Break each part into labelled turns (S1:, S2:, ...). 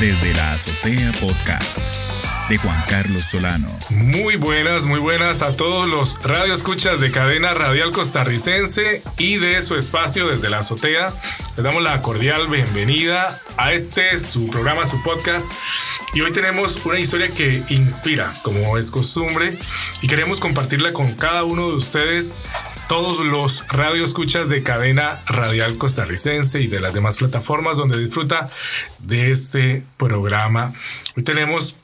S1: desde la Azotea Podcast de Juan Carlos Solano.
S2: Muy buenas, muy buenas a todos los radioescuchas de cadena radial costarricense y de su espacio desde la azotea. Les damos la cordial bienvenida a este su programa, su podcast. Y hoy tenemos una historia que inspira, como es costumbre, y queremos compartirla con cada uno de ustedes todos los radioescuchas de cadena radial costarricense y de las demás plataformas donde disfruta de este programa. Hoy tenemos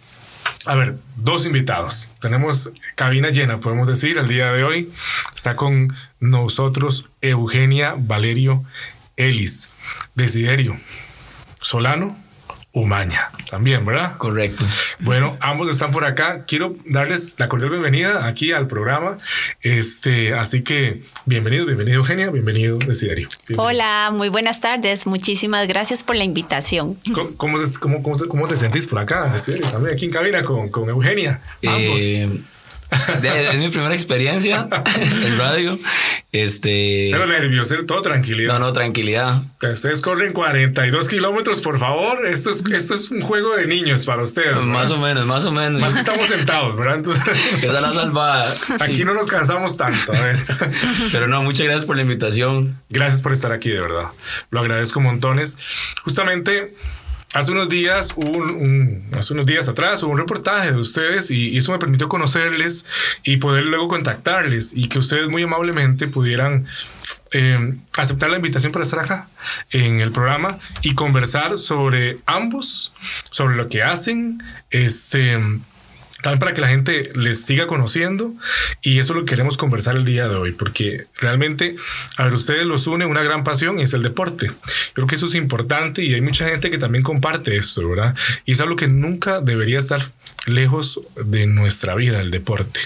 S2: a ver, dos invitados. Tenemos cabina llena, podemos decir, el día de hoy. Está con nosotros Eugenia Valerio Ellis, Desiderio Solano Umaña, también, ¿verdad?
S3: Correcto.
S2: Bueno, ambos están por acá. Quiero darles la cordial bienvenida aquí al programa. Este, así que bienvenido, bienvenido Eugenia, bienvenido Desiderio.
S4: Hola, muy buenas tardes. Muchísimas gracias por la invitación.
S2: ¿Cómo, cómo, cómo, te sentís por acá, Desiderio? También aquí en cabina con, con Eugenia. Ambos.
S3: Eh, es mi primera experiencia en radio. Este.
S2: Cero nervios, cero, todo tranquilidad.
S3: No, no, tranquilidad.
S2: Ustedes corren 42 kilómetros, por favor. Esto es, esto es un juego de niños para ustedes.
S3: Más o menos, más o menos.
S2: Más que estamos sentados, ¿verdad?
S3: Esa es la salvada.
S2: Aquí no nos cansamos tanto.
S3: Pero no, muchas gracias por la invitación.
S2: Gracias por estar aquí, de verdad. Lo agradezco montones. Justamente Hace unos días, un, hace unos días atrás, hubo un reportaje de ustedes y, eso me permitió conocerles y poder luego contactarles y que ustedes muy amablemente pudieran eh, aceptar la invitación para estar acá en el programa y conversar sobre ambos, sobre lo que hacen, este también para que la gente les siga conociendo y eso lo queremos conversar el día de hoy porque realmente a ver ustedes los une una gran pasión y es el deporte. Creo que eso es importante y hay mucha gente que también comparte esto verdad y es algo que nunca debería estar lejos de nuestra vida el deporte.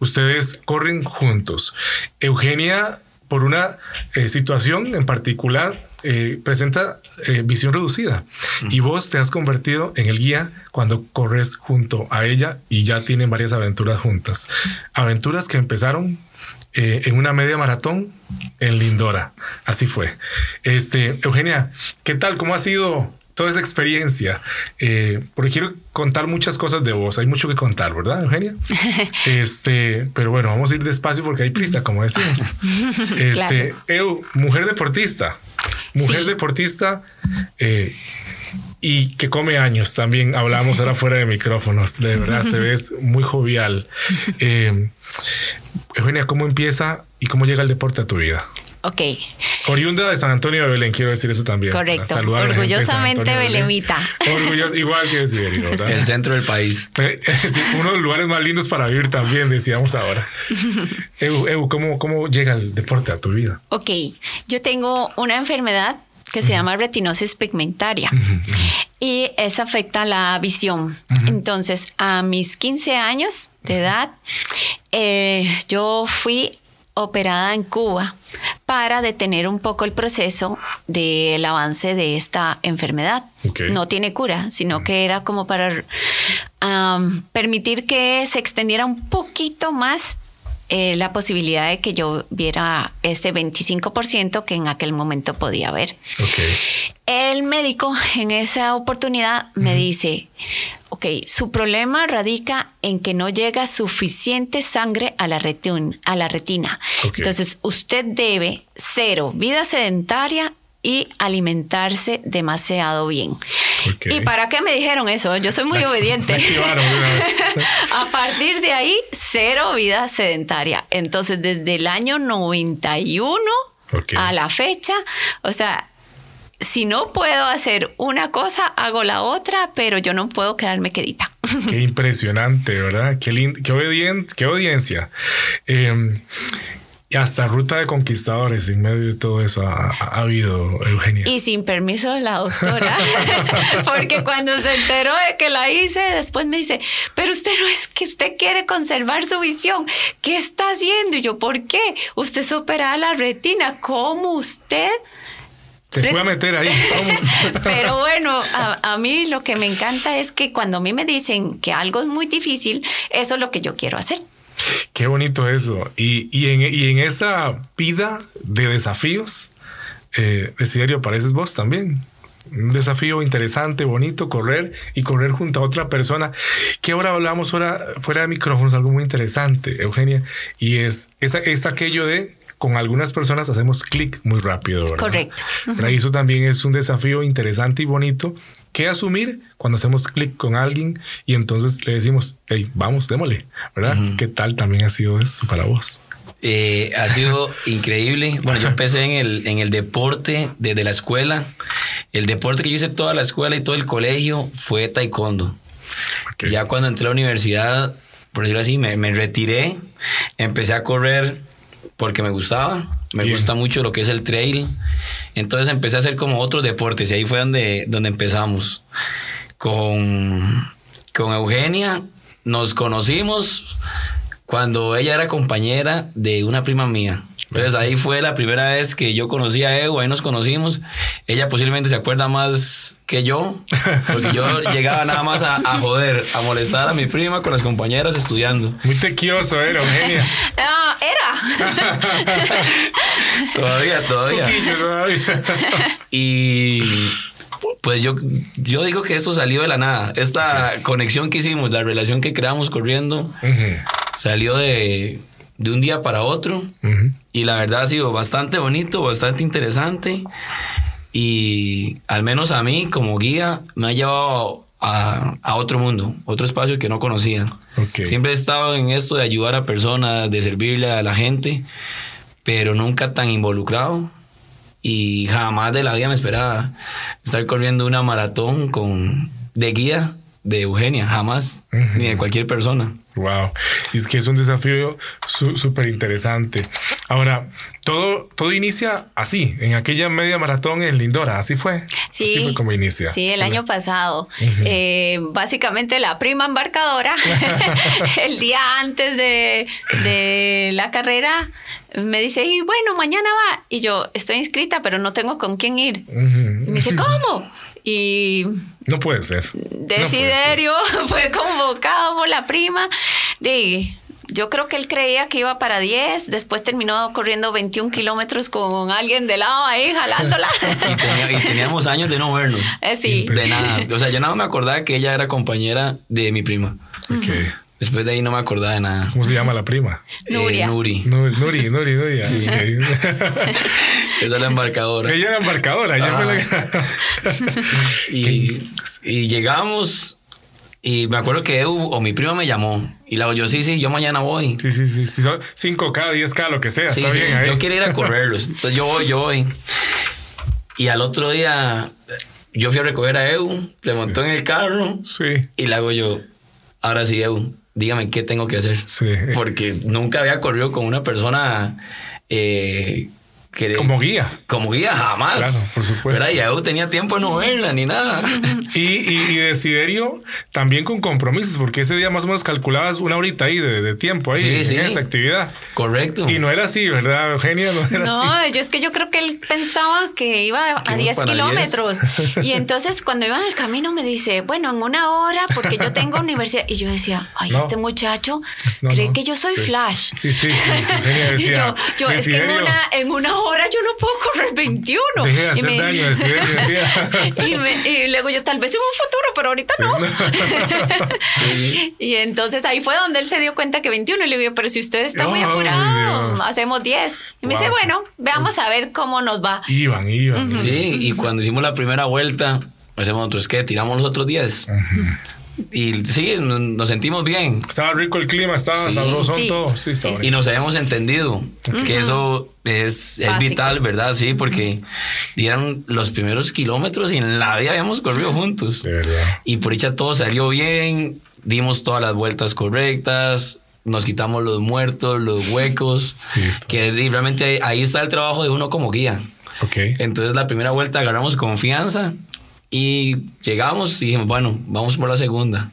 S2: Ustedes corren juntos. Eugenia por una eh, situación en particular eh, presenta eh, visión reducida y vos te has convertido en el guía cuando corres junto a ella y ya tienen varias aventuras juntas. Aventuras que empezaron eh, en una media maratón en Lindora. Así fue. Este, Eugenia, ¿qué tal? ¿Cómo ha sido toda esa experiencia? porque quiero contar muchas cosas de vos. Hay mucho que contar, ¿verdad, Eugenia? este, pero bueno, vamos a ir despacio porque hay prisa, como decimos. Este, Eu, mujer deportista mujer deportista eh, y que come años. También hablamos ahora fuera de micrófonos. De verdad, te ves muy jovial. Eh, Eugenia, ¿cómo empieza y cómo llega el deporte a tu vida?
S4: Ok.
S2: Oriunda de San Antonio de Belén, quiero decir eso también.
S4: Correcto. Orgullosamente Belemita.
S2: Orgulloso, igual que decir, ¿verdad?
S3: El centro del país.
S2: Eh, uno de los lugares más lindos para vivir también, decíamos ahora. Evo, ¿cómo, ¿cómo llega el deporte a tu vida?
S4: Ok, yo tengo una enfermedad que se llama retinosis pigmentaria. Y esa afecta la visión. Entonces, a mis 15 años de edad, eh, yo fui operada en Cuba para detener un poco el proceso del avance de esta enfermedad. No tiene cura, sino que era como para permitir que se extendiera un poquito más eh, la posibilidad de que yo viera ese 25% que en aquel momento podía ver. El médico en esa oportunidad me dice, ok, su problema radica en que no llega suficiente sangre a la, retina. A la retina. Entonces, usted debe cero vida sedentaria y alimentarse demasiado bien. ¿Y para qué me dijeron eso? Yo soy muy obediente. a partir de ahí, cero vida sedentaria. Entonces, desde el año 91 a la fecha, o sea, si no puedo hacer una cosa, hago la otra, pero yo no puedo quedarme quedita.
S2: Qué impresionante, ¿verdad? Qué, qué, qué audiencia. Eh, hasta ruta de conquistadores en medio de todo eso ha, habido, Eugenia.
S4: Y sin permiso de la doctora, porque cuando se enteró de que la hice, después me dice, pero usted no es que usted quiere conservar su visión, ¿qué está haciendo? Y yo, ¿por qué? Usted es operada la retina, ¿cómo usted?
S2: Se fue a meter ahí.
S4: Pero bueno, a, a, mí lo que me encanta es que cuando a mí me dicen que algo es muy difícil, eso es lo que yo quiero hacer.
S2: Qué bonito eso. Y, y, en, y en, esa vida de desafíos, eh, Desiderio, apareces vos también. un desafío interesante, bonito, correr y correr junto a otra persona. Que ahora hablamos fuera, fuera de micrófonos, algo muy interesante, Eugenia, y es, es, es aquello de con algunas personas hacemos clic muy rápido. ¿verdad?
S4: Correcto.
S2: Eso también es un desafío interesante y bonito que asumir cuando hacemos clic con alguien y entonces le decimos, hey, vamos, démosle, ¿verdad? ¿Qué tal también ha sido eso para vos?
S3: Eh, ha sido increíble. Bueno, yo empecé en el, en el deporte desde la escuela. El deporte que yo hice toda la escuela y todo el colegio fue taekwondo. Ya cuando entré a la universidad, por decirlo así, me, me retiré, empecé a correr porque me gustaba. Me gusta mucho lo que es el trail. Entonces empecé a hacer como otros deportes y ahí fue donde, donde empezamos. Con, con Eugenia nos conocimos cuando ella era compañera de una prima mía. Entonces ahí fue la primera vez que yo conocí a Evo, ahí nos conocimos. Ella posiblemente se acuerda más que yo, porque yo llegaba nada más a, a joder, a molestar a mi prima con las compañeras estudiando.
S2: Muy tequioso, ¿eh, Eugenia?
S4: Ah, era.
S3: Todavía, todavía.
S2: Poquillo todavía.
S3: Y pues yo, yo digo que esto salió de la nada. Esta conexión que hicimos, la relación que creamos corriendo, salió de, de un día para otro. Y la verdad ha sido bastante bonito, bastante interesante. Y al menos a mí, como guía, me ha llevado a, a otro mundo, otro espacio que no conocía. Siempre he estado en esto de ayudar a personas, de servirle a la gente, pero nunca tan involucrado. Y jamás de la vida me esperaba estar corriendo una maratón con, de guía de Eugenia, jamás, ni de cualquier persona.
S2: Wow. Y es que es un desafío su- súper interesante. Ahora, todo, todo inicia así, en aquella media maratón en Lindora, así fue.
S4: Sí.
S2: Así fue como inicia.
S4: Sí, el año pasado. Eh, básicamente la prima embarcadora, el día antes de, de la carrera, me dice, y bueno, mañana va. Y yo, estoy inscrita, pero no tengo con quién ir. Y me dice, ¿cómo? Y
S2: No puede ser. No puede ser.
S4: Desiderio fue convocado por la prima. De, yo creo que él creía que iba para 10, después terminó corriendo 21 kilómetros con alguien de lado ahí jalándola.
S3: Y, tenía- y teníamos años de no vernos.
S4: Eh, sí.
S3: De nada. O sea, yo nada me acordaba que ella era compañera de mi prima.
S2: Ok.
S3: Después de ahí no me acordaba de nada.
S2: ¿Cómo se llama la prima?
S4: Nuria.
S3: Eh, Nuri.
S2: Nuri, Nuri, Nuri. Nuri. ah,
S3: Sí. Esa es la embarcadora.
S2: Ella era embarcadora. ella fue la que-
S3: Y, y llegamos y me acuerdo que Eu o mi prima me llamó. Y digo yo, sí, sí, yo mañana voy.
S2: Sí, sí, sí. Si son 5K, 10K, lo que sea.
S3: Sí,
S2: está
S3: sí,
S2: bien ahí.
S3: yo quiero ir a correrlos. Entonces yo voy, yo voy. Y al otro día yo fui a recoger a Eu, le montó en el carro
S2: Sí,
S3: y le hago yo, ahora sí, Eu, dígame qué tengo que hacer.
S2: sí.
S3: Porque nunca había corrido con una persona eh, que...
S2: Como guía.
S3: Como guía, jamás.
S2: Claro, por supuesto.
S3: Pero ya Eu tenía tiempo de no verla ni nada.
S2: Y, y, y Desiderio también con compromisos, porque ese día más o menos calculabas una horita ahí de, de tiempo ahí
S3: Sí,
S2: en
S3: sí.
S2: esa actividad.
S3: Correcto.
S2: Y no era así, ¿verdad, Eugenia? No era
S4: No,
S2: así.
S4: yo es que yo creo que él pensaba que iba a
S3: Que iba
S4: 10
S3: para
S4: kilómetros. Y entonces cuando iba en el camino me dice, bueno, en una hora, porque yo tengo universidad. Y yo decía, ay,
S2: No.
S4: este muchacho
S2: No,
S4: cree
S2: no.
S4: que yo soy
S2: Sí.
S4: Flash.
S2: Sí, sí, sí. sí, Eugenia
S4: Y yo, yo es que en
S2: "Desiderio,
S4: una, en una hora yo no puedo correr 21.
S2: Deje de
S4: Y
S2: hacer
S4: me-
S2: daño, Desiderio decía.
S4: y, me- y luego yo tal vez en un futuro, pero ahorita no. y entonces ahí fue donde él se dio cuenta que 21. Y le digo, yo, pero si usted está muy apurado,
S2: Dios.
S4: hacemos 10. Y me dice, bueno, veamos a ver cómo nos va.
S2: Iban, iban.
S3: Sí, y cuando hicimos la primera vuelta, hacemos nosotros, ¿qué? Tiramos los otros 10. Y sí, nos, sentimos bien.
S2: Estaba rico el clima, estaba
S3: Sí.
S2: sabroso
S4: Sí.
S2: todo. Sí, estaba
S4: Sí.
S3: Y nos habíamos entendido que eso es, es vital, ¿verdad? Sí, porque dieron los primeros kilómetros y en la vida habíamos corrido juntos.
S2: De verdad.
S3: Y por dicha todo salió bien, dimos todas las vueltas correctas, nos quitamos los muertos, los huecos,
S2: Sí.
S3: que realmente ahí, ahí está el trabajo de uno como guía.
S2: Ok.
S3: Entonces la primera vuelta agarramos confianza y llegamos y dijimos, bueno, vamos por la segunda.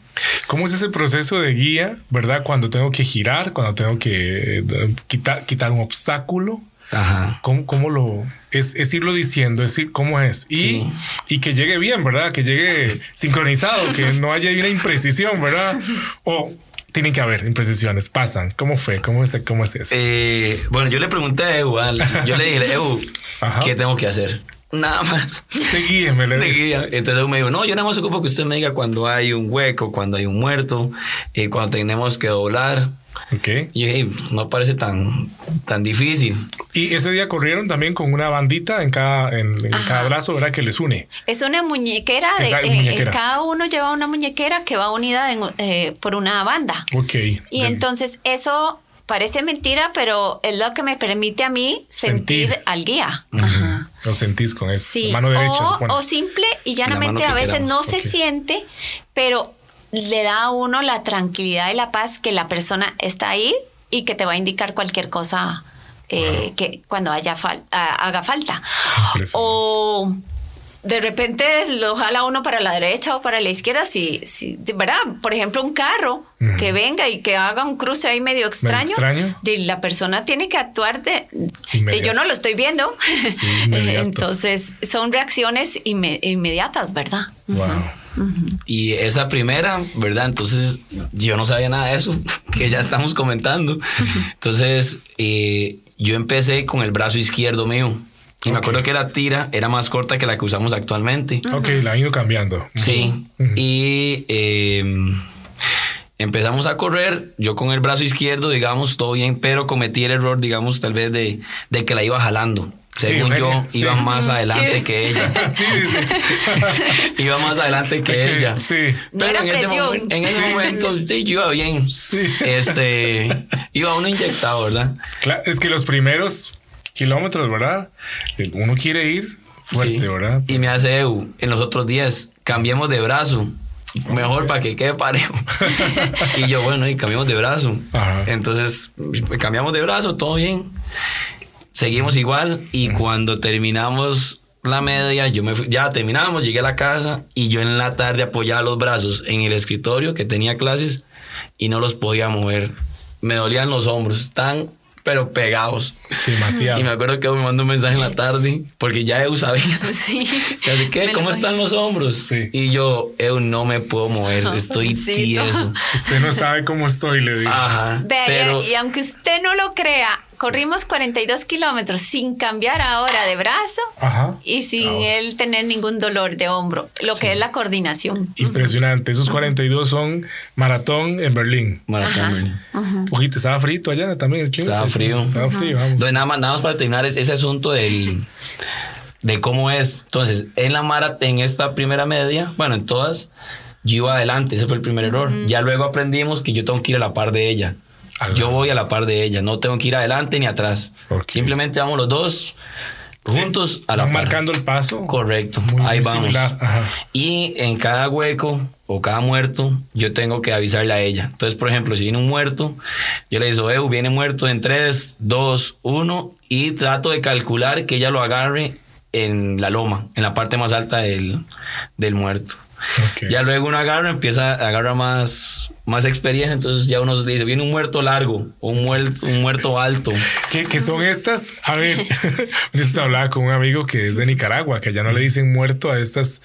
S2: ¿Cómo es ese proceso de guía, verdad? Cuando tengo que girar, cuando tengo que eh, quitar, quitar un obstáculo.
S3: Ajá.
S2: ¿Cómo, cómo lo es, es irlo diciendo, es decir, cómo es? Y,
S3: Sí.
S2: y que llegue bien, ¿verdad? Que llegue sincronizado, que no haya una imprecisión, ¿verdad? O tienen que haber imprecisiones, pasan. ¿Cómo fue? ¿Cómo es, cómo es eso?
S3: Eh, bueno, yo le pregunté a Evo, yo le dije, Evo. ¿qué tengo que hacer? Nada más.
S2: Usted guíeme, le
S3: guía. Entonces me dijo, no, yo nada más ocupo que usted me diga cuando hay un hueco, cuando hay un muerto, eh, cuando tenemos que doblar.
S2: Ok.
S3: Y yo dije, no parece tan, tan difícil.
S2: Y ese día corrieron también con una bandita en cada, en, en cada brazo, ¿verdad? Que les une.
S4: Es una muñequera, de,
S2: Exacto,
S4: eh,
S2: muñequera.
S4: cada uno lleva una muñequera que va unida en- eh, por una banda.
S2: Ok.
S4: Y
S2: Del-
S4: entonces eso parece mentira, pero es lo que me permite a mí sentir,
S2: Sentir.
S4: al guía. Ajá.
S2: Lo sentís con eso.
S4: Sí.
S2: Mano derecha,
S4: o, simple y
S3: La
S4: llanamente a veces no se siente, pero le da a uno la tranquilidad y la paz que la persona está ahí y que te va a indicar cualquier cosa eh, que cuando haya fal- ah, haga falta. O de repente lo jala uno para la derecha o para la izquierda, si, si de verdad, por ejemplo, un carro que venga y que haga un cruce ahí medio extraño,
S2: extraño.
S4: de la persona tiene que actuar de, yo no lo estoy viendo.
S2: Sí.
S4: Entonces son reacciones inme- inmediatas, ¿verdad?
S2: Wow.
S3: Y esa primera, ¿verdad? Entonces yo no sabía nada de eso, que ya estamos comentando. Entonces eh, yo empecé con el brazo izquierdo mío. Y me acuerdo que la tira era más corta que la que usamos actualmente.
S2: Ok, la ido cambiando.
S3: Sí. Y eh, empezamos a correr, yo con el brazo izquierdo, digamos, todo bien, pero cometí el error, digamos, tal vez de, de que la iba jalando.
S2: Sí,
S3: Según yo,
S2: sí.
S3: iba más adelante
S4: Sí.
S3: que ella.
S2: sí, sí, sí.
S3: iba más adelante que ella.
S4: No era
S3: en ese, en momento, sí, yo iba bien.
S2: Sí.
S3: Este, iba uno inyectado, ¿verdad?
S2: Claro, es que los primeros kilómetros, ¿verdad? Uno quiere ir fuerte,
S3: Sí.
S2: ¿verdad?
S3: Y me hace Eu, en los otros días, cambiemos de brazo. Mejor para que quede parejo. y yo, bueno, y cambiamos de brazo.
S2: Ajá.
S3: Entonces, cambiamos de brazo, todo bien. Seguimos igual. Y cuando terminamos la media, yo me fui- ya terminamos, llegué a la casa y yo en la tarde apoyaba los brazos en el escritorio que tenía clases y no los podía mover. Me dolían los hombros, están pero pegados.
S2: Demasiado.
S3: Y me acuerdo que me mandó un mensaje en la tarde porque ya Eu sabía.
S4: Sí.
S3: Así
S4: Me lo
S3: ¿cómo están los hombros?
S2: Sí.
S3: Y yo, Eu, no me puedo mover, estoy tieso.
S2: Usted no sabe cómo estoy, le digo.
S3: Ajá.
S4: Vea, y-
S3: pero
S4: y, aunque usted no lo crea, corrimos 42 kilómetros sin cambiar ahora de brazo
S2: Ajá.
S4: y sin
S2: Ahora.
S4: él tener ningún dolor de hombro, lo que es la coordinación.
S2: Impresionante. Esos 42 son maratón en Berlín.
S3: Maratón, Berlín.
S2: Ojito, estaba frito allá también el clima.
S3: Frío.
S2: Estaba frío, vamos.
S3: Entonces, nada más, nada más para terminar es- ese asunto del, de cómo es. Entonces, en la maratón, en esta primera media, bueno, en todas, yo iba adelante, ese fue el primer error. Ya luego aprendimos que yo tengo que ir a la par de ella. Yo voy a la par de ella, no tengo que ir adelante ni atrás. Simplemente vamos los dos juntos a la
S2: Van
S3: par.
S2: marcando el paso.
S3: Correcto,
S2: Muy-
S3: ahí vamos. Y en cada hueco o cada muerto, yo tengo que avisarle a ella. Entonces, por ejemplo, si viene un muerto, yo le digo, Eu, viene muerto en 3, 2, 1 y trato de calcular que ella lo agarre en la loma, en la parte más alta del, del muerto. Ya luego uno agarra, empieza a agarrar más, más experiencia, entonces ya uno le dice, viene un muerto largo un muerto, un muerto alto.
S2: ¿Qué, qué son estas? A ver, yo hablaba con un amigo que es de Nicaragua, que ya no le dicen muerto a estas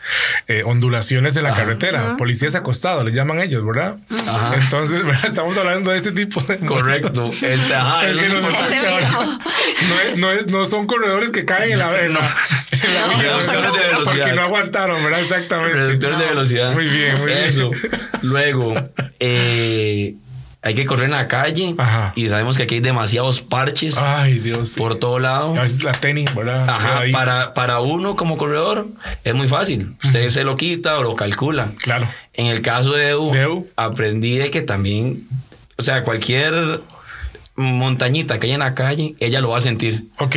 S2: eh, ondulaciones en la carretera. Policías acostados, le llaman ellos, ¿verdad?
S3: Ajá.
S2: Entonces, ¿verdad? estamos hablando de ese tipo de
S3: Correcto. Este, ajá,
S2: Es que no, es- no, es- no son corredores que caen en la, en la, en la
S4: No,
S2: vía,
S4: no,
S2: ¿verdad?
S3: no. de velocidad.
S2: Porque no aguantaron, ¿verdad? Exactamente.
S3: Reductores de velocidad.
S2: Muy bien, muy bien.
S3: Eso. Luego, eh, hay que correr en la calle
S2: Ajá.
S3: y sabemos que aquí hay demasiados parches
S2: Ay, Dios. sí.
S3: por todo lado.
S2: A veces la tenis, ¿verdad?
S3: Ajá, para, para uno como corredor es muy fácil. Usted se lo quita o lo calcula.
S2: Claro.
S3: En el caso de EU,
S2: De EU.
S3: aprendí de que también, o sea, cualquier montañita que haya en la calle, ella lo va a sentir.
S2: Ok,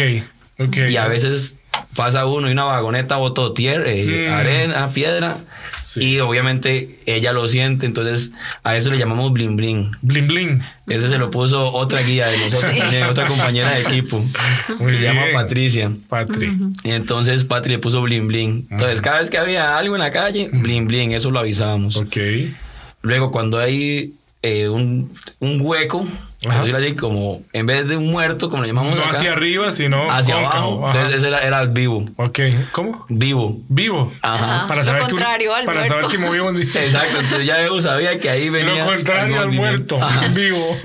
S2: ok.
S3: Y a veces pasa uno y una vagoneta botó tierra, eh,
S2: Mm.
S3: arena, piedra.
S2: Sí.
S3: Y obviamente ella lo siente, entonces a eso le llamamos bling bling.
S2: Bling bling.
S3: Ese se lo puso otra guía de nosotros
S4: Sí.
S3: también, otra compañera de equipo.
S2: Muy
S3: que se llama. Patricia.
S2: Patri.
S3: Y entonces Patri le puso bling bling. Entonces cada vez que había algo en la calle, bling bling, eso lo avisábamos.
S2: Ok.
S3: Luego cuando hay eh, un, un hueco, como en vez de un muerto, como lo llamamos
S2: No
S3: acá,
S2: hacia arriba, sino
S3: hacia
S2: cóncavo.
S3: abajo.
S2: Ajá.
S3: Entonces ese era, era vivo.
S2: Ok. ¿Cómo?
S3: Vivo.
S2: Vivo.
S3: Ajá.
S2: Para
S4: Lo
S2: saber que,
S4: contrario al
S2: para saber
S4: muerto.
S2: que movía un
S3: Exacto, entonces ya Eu sabía que ahí venía.
S2: Lo contrario
S3: el
S2: al muerto.
S3: Ajá.
S2: Vivo.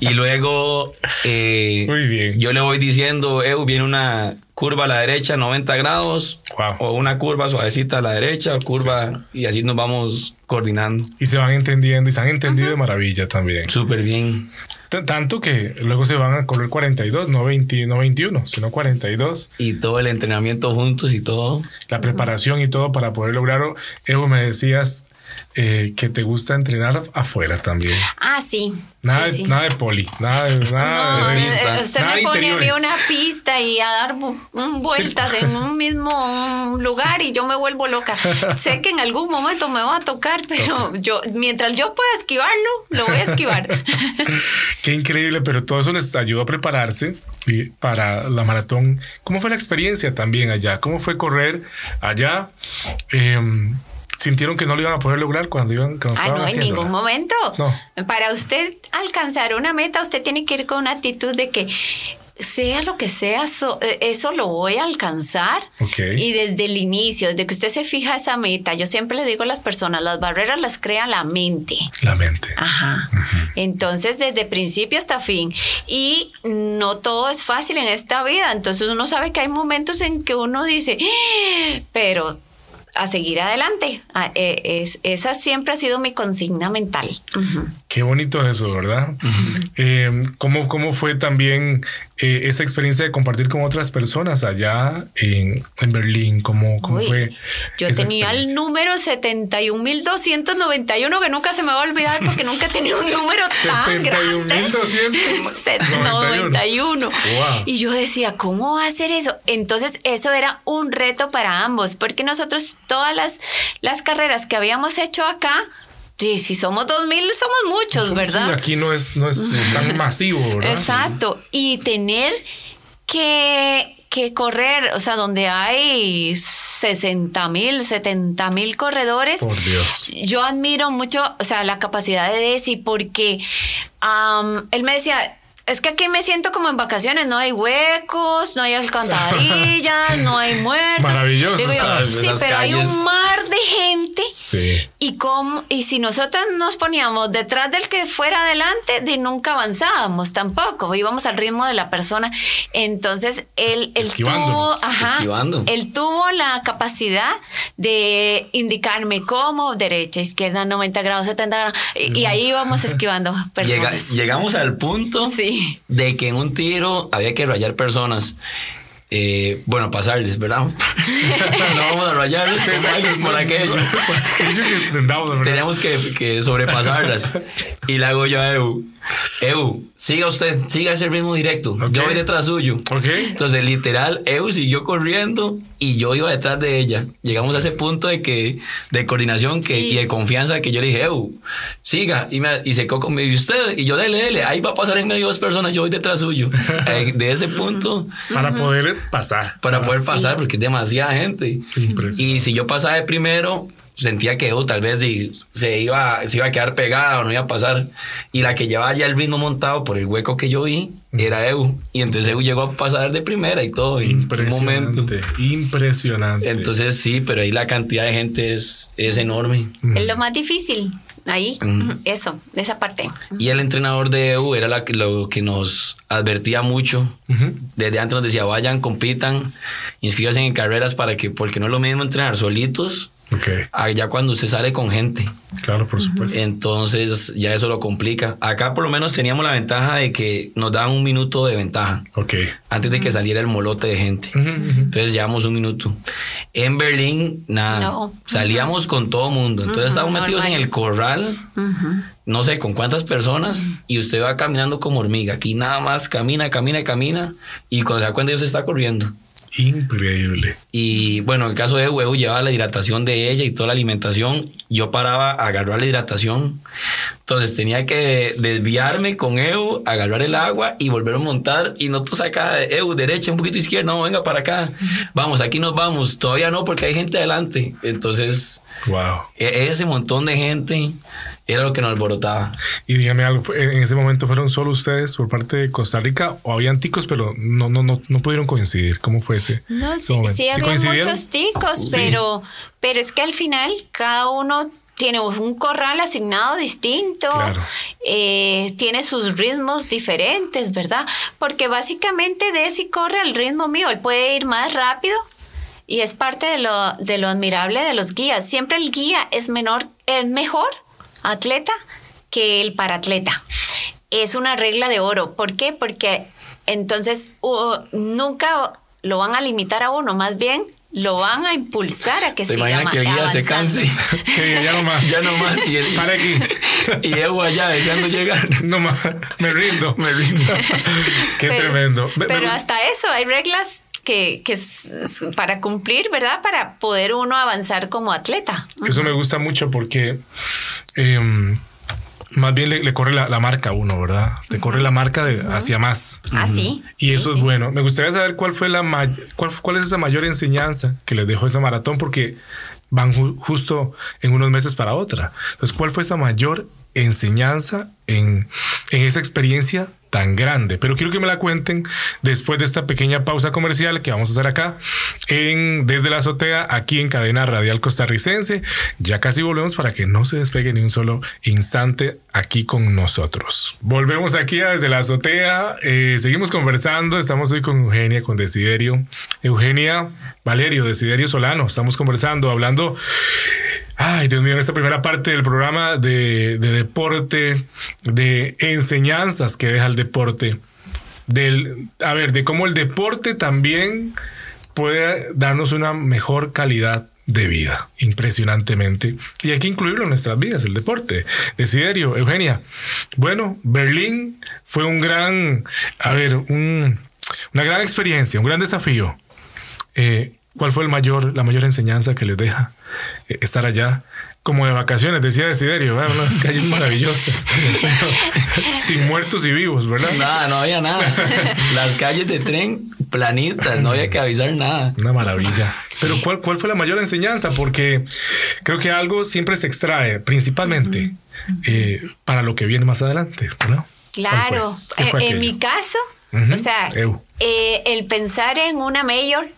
S3: Y luego eh,
S2: Muy bien.
S3: yo le voy diciendo, Eu, viene una curva a la derecha 90 grados
S2: Wow.
S3: o una curva suavecita a la derecha, curva y así nos vamos coordinando.
S2: Y se van entendiendo y se han entendido de maravilla también.
S3: Súper bien.
S2: T- Tanto que luego se van a correr 42, no, 20, no 21, sino 42.
S3: Y todo el entrenamiento juntos y todo.
S2: La preparación y todo para poder lograrlo. Evo, me decías eh, que te gusta entrenar afuera también.
S4: Ah, sí.
S2: Nada,
S4: sí,
S2: de,
S4: sí.
S2: nada de poli, nada
S4: No,
S2: de
S4: eh,
S3: pista.
S4: usted
S2: nada
S4: me pone a mí una pista y a dar vu- vueltas en un mismo lugar y yo me vuelvo loca. sé que en algún momento me va a tocar, pero yo mientras yo pueda esquivarlo, lo voy a esquivar.
S2: Qué increíble, pero todo eso les ayudó a prepararse y para la maratón. ¿Cómo fue la experiencia también allá? ¿Cómo fue correr allá? Em, ¿Sintieron que no lo iban a poder lograr cuando iban cuando
S4: Ah, no, en ningún momento.
S2: No.
S4: Para usted alcanzar una meta, usted tiene que ir con una actitud de que sea lo que sea, so- eh, eso lo voy a alcanzar. Y desde el inicio, desde que usted se fija esa meta, yo siempre le digo a las personas, las barreras las crea la mente.
S2: La mente.
S4: Ajá. Entonces, desde principio hasta fin. Y no todo es fácil en esta vida. Entonces, uno sabe que hay momentos en que uno dice, "Ah", pero a seguir adelante. Ah, eh, es, esa siempre ha sido mi consigna mental.
S2: Qué bonito eso, ¿verdad? Em, ¿cómo, ¿Cómo fue también eh, esa experiencia de compartir con otras personas allá en, en Berlín? ¿Cómo, cómo
S4: Uy,
S2: fue?
S4: Yo tenía el número 71.291 que nunca se me va a olvidar porque nunca he tenido un número tan grande.
S2: 71.291.
S4: 91.
S2: Wow.
S4: Y yo decía, ¿cómo va a hacer eso? Entonces, eso era un reto para ambos, porque nosotros todas las, las carreras que habíamos hecho acá, sí, si somos 2000, somos muchos, ¿verdad?
S2: aquí no es, no es tan masivo, ¿verdad?
S4: Exacto. Y tener que, que correr, o sea, donde hay 60 mil, 70 mil corredores.
S2: Por Dios.
S4: Yo admiro mucho, o sea, la capacidad de Desi porque él me decía, es que aquí me siento como en vacaciones, no hay huecos, no hay alcantarillas, no hay muertos.
S2: Maravilloso,
S4: Digo sí, pero hay un mar de gente.
S2: Sí.
S4: Y, cómo, y si nosotros nos poníamos detrás del que fuera adelante, de nunca avanzábamos tampoco, íbamos al ritmo de la persona. Entonces, él, él tuvo, ajá,
S3: esquivando.
S4: él tuvo la capacidad de indicarme cómo, derecha, izquierda, 90 grados, 70 grados, y, y ahí íbamos esquivando
S3: Llega-
S4: personas.
S3: llegamos al punto
S4: Sí.
S3: De que en un tiro había que rayar personas. Eh, bueno, pasarles, ¿verdad? no vamos a rayar por aquello. Teníamos que, que sobrepasarlas. Y le hago yo a Eu. Eu, siga usted, siga ese ritmo directo. Yo voy detrás suyo.
S2: Ok.
S3: Entonces, literal, Eu siguió corriendo y yo iba detrás de ella. Llegamos a ese punto de que de coordinación que,
S4: Sí.
S3: y de confianza que yo le dije, Eu, siga. Y, me, y se me dice, usted, y yo, dele, dele. Ahí va a pasar en medio dos personas, yo voy detrás suyo. Eh, de ese punto,
S2: Para poder pasar.
S3: para poder
S4: Sí.
S3: pasar, porque es demasiada gente.
S2: Impresionante.
S3: Y si yo pasaba de primero, sentía que oh, tal vez se, iba, se iba a quedar pegada o no iba a pasar. Y la que llevaba ya el ritmo montado por el hueco que yo vi era Eu. Y entonces Eu llegó a pasar de primera y todo. En un momento.
S2: Impresionante. Impresionante.
S3: Entonces sí, pero ahí la cantidad de gente es, es enorme.
S4: Es lo más difícil. Ahí, eso, esa parte.
S3: Y el entrenador de EU era la lo que nos advertía mucho.
S2: Ujú.
S3: Desde antes nos decía, vayan, compitan, inscríbanse en carreras para que, porque no es lo mismo entrenar solitos
S2: Ok,
S3: allá cuando usted sale con gente.
S2: claro, por supuesto.
S3: Entonces ya eso lo complica. Acá por lo menos teníamos la ventaja de que nos daban un minuto de ventaja
S2: Ok.
S3: antes de que saliera el molote de gente. Entonces llevamos un minuto. En Berlín, nada.
S4: No.
S3: Salíamos con todo mundo. Entonces estábamos metidos en el corral, no sé con cuántas personas, y usted va caminando como hormiga. Aquí nada más camina, camina, camina, y cuando se da cuenta, Dios está corriendo.
S2: Increíble.
S3: Y bueno, en el caso de Huevo, llevaba la hidratación de ella y toda la alimentación. Yo paraba a agarrar la hidratación. Entonces tenía que desviarme con Eu, agarrar el agua y volver a montar. Y no tú saca Eu, derecha, un poquito izquierda, no, venga para acá. Vamos, aquí nos vamos. Todavía no, porque hay gente adelante. Entonces,
S2: Wow.
S3: e- ese montón de gente era lo que nos alborotaba.
S2: Y dígame algo, ¿fue- en ese momento fueron solo ustedes por parte de Costa Rica o habían ticos, pero no, no, no, no pudieron coincidir. ¿Cómo fue ese?
S4: No,
S2: ese
S4: sí,
S2: momento?
S4: sí había muchos ticos,
S2: Sí.
S4: pero, pero es que al final cada uno tiene un corral asignado distinto,
S2: Claro.
S4: eh, tiene sus ritmos diferentes, ¿verdad? Porque básicamente Desi corre al ritmo mío, él puede ir más rápido y es parte de lo, de lo admirable de los guías. Siempre el guía es menor, es mejor atleta que el paratleta. Es una regla de oro. ¿Por qué? Porque entonces uh, nunca lo van a limitar a uno, más bien lo van a impulsar a que
S3: ¿Te
S4: siga
S3: imaginas
S4: ma-
S3: que el guía se
S4: avanzando.
S3: canse?
S2: Que diga, ya no más.
S3: ya no más. Y, él,
S2: Para aquí.
S3: y Evo allá deseando llegar.
S2: No más. Me rindo.
S3: Me rindo.
S2: Qué
S4: Pero-
S2: tremendo. Me- me
S4: Pero
S2: gusta-
S4: hasta eso, hay reglas que, para cumplir, ¿verdad? Para poder uno avanzar como atleta.
S2: Eso me gusta mucho porque em, más bien le, le corre la, la marca a uno, ¿verdad? Te corre la marca de, hacia más.
S4: Así.
S2: Y eso es bueno. Me gustaría saber cuál fue la cuál, cuál es esa mayor enseñanza que les dejó esa maratón, porque van ju- justo en unos meses para otra. Entonces, ¿cuál fue esa mayor enseñanza en, en esa experiencia tan grande? Pero quiero que me la cuenten después de esta pequeña pausa comercial que vamos a hacer acá en Desde la Azotea, aquí en Cadena Radial Costarricense. Ya casi volvemos para que no se despegue ni un solo instante aquí con nosotros. Volvemos aquí a Desde la Azotea. eh, seguimos conversando. Estamos hoy con Eugenia, con Desiderio. Eugenia Valerio, Desiderio Solano. Estamos conversando, hablando Ay, Dios mío, en esta primera parte del programa de, de deporte, de enseñanzas que deja el deporte, del, a ver, de cómo el deporte también puede darnos una mejor calidad de vida, impresionantemente. Y hay que incluirlo en nuestras vidas, el deporte. Desiderio, Eugenia. Bueno, Berlín fue un gran, a ver, un- una gran experiencia, un gran desafío. Eh, ¿Cuál fue el mayor, la mayor enseñanza que les deja estar allá? Como de vacaciones, decía Desiderio, ¿verdad? unas calles maravillosas, sin muertos y vivos, ¿verdad?
S3: Nada, no había nada. Las calles de tren planitas, no había que avisar nada.
S2: Una maravilla. Pero ¿cuál, ¿cuál fue la mayor enseñanza? Porque creo que algo siempre se extrae, principalmente eh, para lo que viene más adelante, ¿verdad?
S4: Claro.
S2: ¿Cuál fue? ¿Qué
S4: Eh, en mi caso, o sea, eh, el pensar en una mayor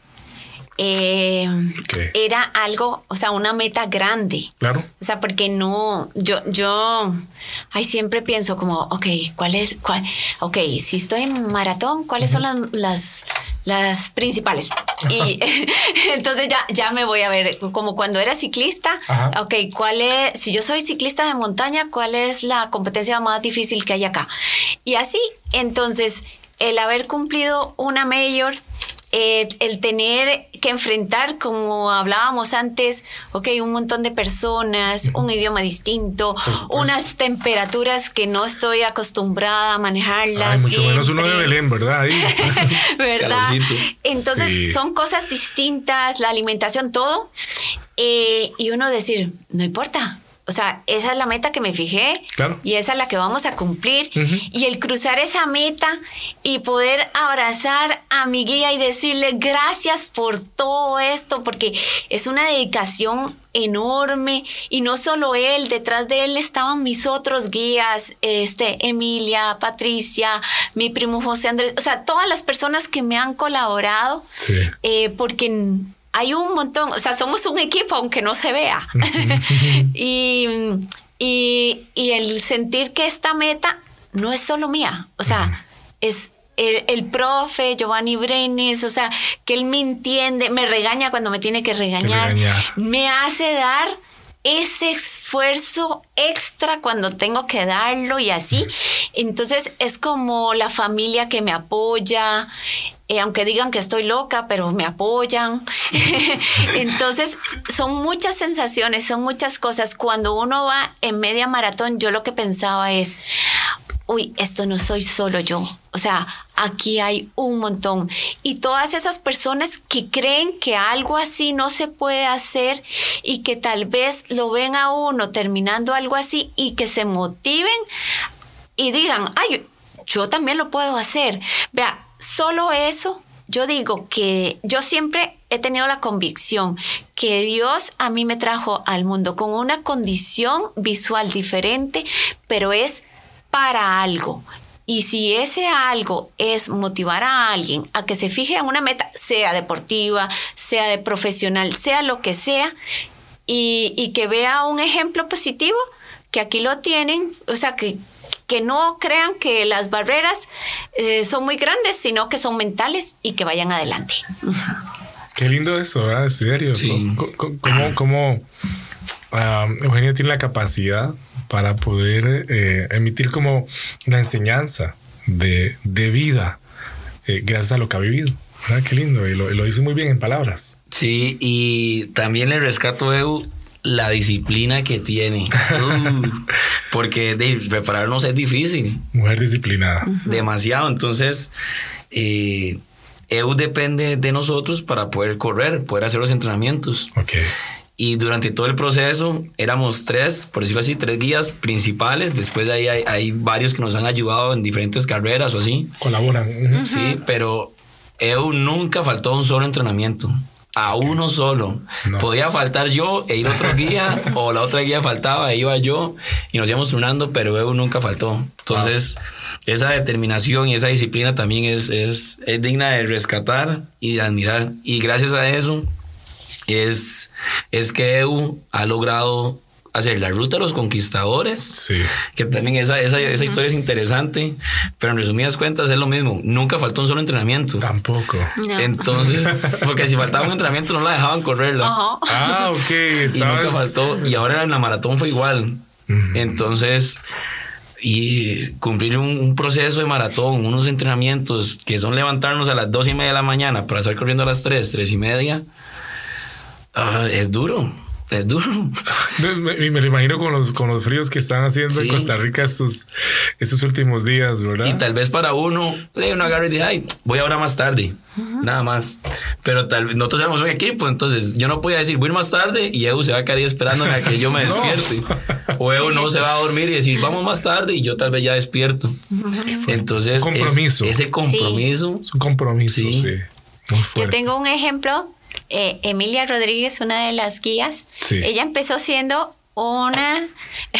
S4: eh,
S2: Ok.
S4: era algo, o sea, una meta grande.
S2: Claro.
S4: O sea, porque no, yo, yo, ay, siempre pienso como, ok, ¿cuál es, cuál, ok, si estoy en maratón, ¿cuáles son las, las, las principales? Y entonces ya, ya me voy a ver, como cuando era ciclista,
S2: Ajá.
S4: ok, ¿cuál es, si yo soy ciclista de montaña, cuál es la competencia más difícil que hay acá? Y así, entonces, el haber cumplido una mayor, eh, el tener que enfrentar, como hablábamos antes, ok, un montón de personas, un idioma distinto, unas temperaturas que no estoy acostumbrada a manejarlas.
S2: Ay, mucho menos uno de. Belén, ¿verdad? Ahí.
S4: ¿verdad?
S3: Calorcito.
S4: Entonces
S2: Sí.
S4: son cosas distintas, la alimentación, todo. Eh, y uno decir, no importa. O sea, esa es la meta que me fijé
S2: Claro.
S4: y esa es la que vamos a cumplir. Y el cruzar esa meta y poder abrazar a mi guía y decirle gracias por todo esto, porque es una dedicación enorme y no solo él, detrás de él estaban mis otros guías, este Emilia, Patricia, mi primo José Andrés, o sea, todas las personas que me han colaborado
S2: Sí.
S4: eh, porque hay un montón, o sea, somos un equipo aunque no se vea. y, y, y el sentir que esta meta no es solo mía, o sea, es el, el profe Giovanni Brenes, o sea, que él me entiende, me regaña cuando me tiene que regañar,
S2: regañar.
S4: me hace dar ese esfuerzo extra cuando tengo que darlo y así. Entonces es como la familia que me apoya, eh, aunque digan que estoy loca, pero me apoyan. Entonces son muchas sensaciones, son muchas cosas. Cuando uno va en media maratón, yo lo que pensaba es, uy, esto no soy solo yo. O sea, aquí hay un montón. Y todas esas personas que creen que algo así no se puede hacer y que tal vez lo ven a uno terminando algo así y que se motiven y digan, ay, yo también lo puedo hacer. Vea, solo eso, yo digo que yo siempre he tenido la convicción que Dios a mí me trajo al mundo con una condición visual diferente, pero es para algo. Y si ese algo es motivar a alguien a que se fije en una meta, sea deportiva, sea de profesional, sea lo que sea, y, y que vea un ejemplo positivo, que aquí lo tienen, o sea, que, que no crean que las barreras eh, son muy grandes, sino que son mentales y que vayan adelante.
S2: Qué lindo eso, ¿verdad? En serio.
S3: Sí.
S2: ¿Cómo, cómo- cómo- cómo, ah, Eugenia tiene la capacidad para poder eh, emitir como una enseñanza de, de vida eh, gracias a lo que ha vivido? ¿verdad? Qué lindo. Y lo, y lo dice muy bien en palabras.
S3: Sí, y también le rescato a Eu la disciplina que tiene. Uh, porque de prepararnos es difícil,
S2: Mujer disciplinada.
S3: demasiado. Entonces, eh, EU depende de nosotros para poder correr, poder hacer los entrenamientos.
S2: Ok.
S3: Y durante todo el proceso éramos tres, por decirlo así, tres guías principales. Después de ahí hay, hay varios que nos han ayudado en diferentes carreras o así.
S2: Colaboran.
S3: Sí, pero EU nunca faltó un solo entrenamiento. A uno solo.
S2: No.
S3: Podía faltar yo e ir otro guía, o la otra guía faltaba e iba yo, y nos íbamos turnando, pero EU nunca faltó. Entonces, esa determinación y esa disciplina también es, es, es digna de rescatar y de admirar. Y gracias a eso, es, es que EU ha logrado hacer la ruta de los conquistadores.
S2: Sí.
S3: Que también esa, esa, esa historia es interesante, pero en resumidas cuentas es lo mismo. Nunca faltó un solo entrenamiento.
S2: Tampoco.
S4: No.
S3: Entonces, porque si faltaba un entrenamiento no la dejaban correrla.
S4: Ajá.
S2: Ah, ok.
S3: Y nunca faltó. Y ahora en la maratón fue igual. Entonces, y cumplir un, un proceso de maratón, unos entrenamientos que son levantarnos a las dos y media de la mañana para estar corriendo a las tres, tres y media, ah, es duro. Es duro.
S2: Me, me lo imagino con los, con los fríos que están haciendo en
S3: Sí.
S2: Costa Rica estos, estos últimos días, ¿verdad?
S3: Y tal vez para uno, le uno agarra y dice, ay, voy ahora más tarde. Nada más. Pero tal vez nosotros éramos un equipo, entonces yo no podía decir, voy a ir más tarde y Eu se va a quedar esperándome a que yo me
S2: No.
S3: despierte. O Eu no se va a dormir y decir, vamos más tarde y yo tal vez ya despierto. Entonces, es-
S2: Compromiso.
S3: ese compromiso.
S2: Es un compromiso, sí.
S3: Sí.
S2: Muy
S4: Yo tengo un ejemplo. Eh, Emilia Rodríguez, una de las guías,
S2: Sí.
S4: ella empezó siendo una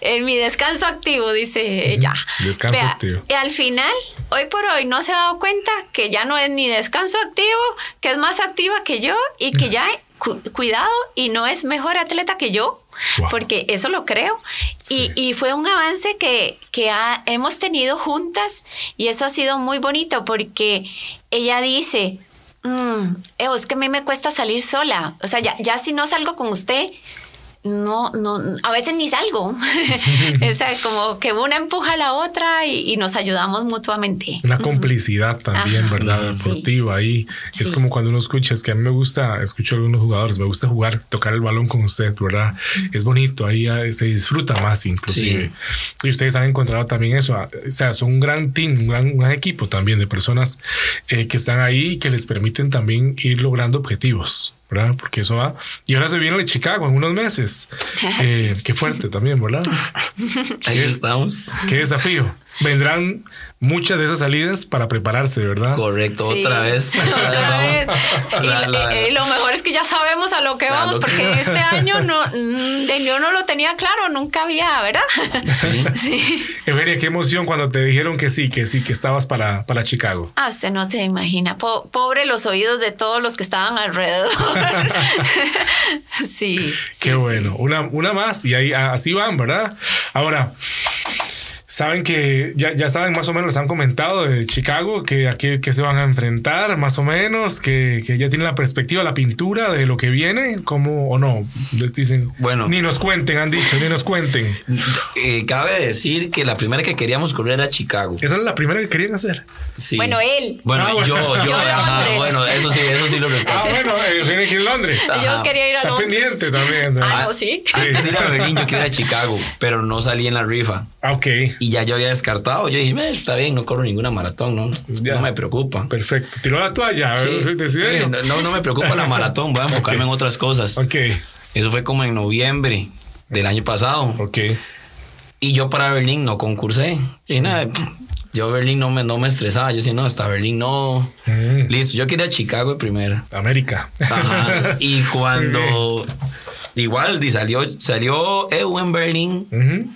S4: en mi descanso activo, dice ella.
S2: Descanso activo.
S4: Y al final, hoy por hoy, no se ha dado cuenta que ya no es ni descanso activo, que es más activa que yo y que ya cu- cuidado y no es mejor atleta que yo.
S2: Wow.
S4: Porque eso lo creo.
S2: Sí.
S4: Y, y fue un avance que, que ha- hemos tenido juntas y eso ha sido muy bonito porque ella dice, "Mm, Eo, es que a mí me cuesta salir sola. O sea, ya, ya si no salgo con usted, no, no, a veces ni salgo. o sea, como que una empuja a la otra y, y nos ayudamos mutuamente.
S2: Una complicidad también,
S4: Ajá,
S2: ¿verdad?
S4: sí.
S2: Deportiva ahí. Es como cuando uno escucha, es que a mí me gusta, escucho a algunos jugadores, me gusta jugar, tocar el balón con usted, ¿verdad? Es bonito, ahí ah, se disfruta más inclusive. Y ustedes han encontrado también eso, ah, o sea, son un gran team, un gran, un gran equipo también de personas eh, que están ahí y que les permiten también ir logrando objetivos. ¿Verdad? Porque eso va. Y ahora se viene el de Chicago en unos meses. Eh, qué fuerte también, ¿verdad?
S3: Ahí estamos.
S2: Qué desafío. Vendrán muchas de esas salidas para prepararse, ¿verdad?
S3: Correcto,
S4: Sí.
S3: otra vez.
S4: Otra vez. Y,
S3: La- la-
S4: y- y lo mejor es que ya sabemos a lo que
S3: A
S4: vamos,
S3: lo que-
S4: porque este año no, mm, yo no lo tenía claro, nunca había, ¿verdad? Sí.
S2: Eugenia, qué emoción cuando te dijeron que sí, que sí, que estabas para, para Chicago.
S4: Ah, usted no se imagina. Po- pobre los oídos de todos los que estaban alrededor. sí. sí,
S2: Qué
S4: sí.
S2: bueno. Una, una más y ahí así van, ¿verdad? Ahora, saben que ya, ya saben más o menos, les han comentado de Chicago, que aquí que se van a enfrentar, más o menos, que, que ya tienen la perspectiva, la pintura de lo que viene, como o no. Les dicen,
S3: Bueno.
S2: ni nos cuenten, han dicho, ni nos cuenten.
S3: Eh, cabe decir que la primera que queríamos correr era Chicago.
S2: Esa es la primera que querían hacer.
S3: Sí.
S4: Bueno, él.
S3: Bueno,
S2: Ah, bueno.
S3: yo, yo,
S4: Yo
S3: ajá, bueno, eso sí, eso sí lo rescato.
S2: Ah, bueno, Eugenia aquí en Londres.
S3: Ajá.
S4: Yo quería ir a
S2: Está
S4: Londres.
S2: pendiente también. ¿no?
S4: Ah, no, sí.
S3: Antes de ir a Berlín, yo quería ir a Chicago, pero no salí en la rifa.
S2: Ah, ok.
S3: Y ya yo había descartado. Yo dije, "Eh, está bien, no corro ninguna maratón, no,
S2: Ya.
S3: no me preocupa.
S2: Perfecto. Tiró la toalla.
S3: Sí, sí, no, no me preocupa la maratón, voy a enfocarme
S2: Ok.
S3: en otras cosas.
S2: Ok,
S3: Eso fue como en noviembre del año pasado.
S2: ok.
S3: Y yo para Berlín no concursé. Y nada, yo Berlín no me, no me estresaba. Yo decía, no, hasta Berlín no.
S2: Mm.
S3: Listo, yo quería Chicago primero.
S2: América.
S3: Ajá. Y cuando igual salió, salió EU en Berlín,
S2: Ujú.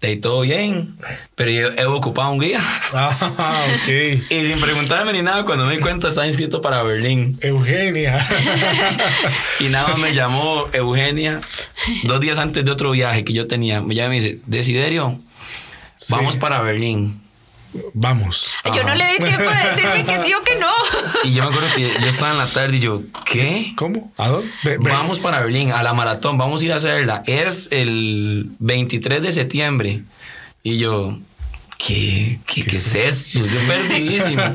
S3: De todo bien, pero yo he ocupado un guía.
S2: Ah, ok.
S3: Y sin preguntarme ni nada, cuando me di cuenta estaba inscrito para Berlín.
S2: Eugenia.
S3: Y nada más me llamó Eugenia dos días antes de otro viaje que yo tenía. Me llama y me dice, Desiderio,
S2: Sí.
S3: vamos para Berlín.
S2: Vamos.
S4: Yo no le di tiempo de decirme que sí o que no.
S3: Y yo me acuerdo que yo estaba en la tarde y yo, ¿qué?
S2: ¿Cómo? ¿A dónde?
S3: Vamos para Berlín, a la maratón, vamos a ir a hacerla. Es el 23 de septiembre. Y yo, ¿qué, qué, qué es esto? Yo perdidísimo.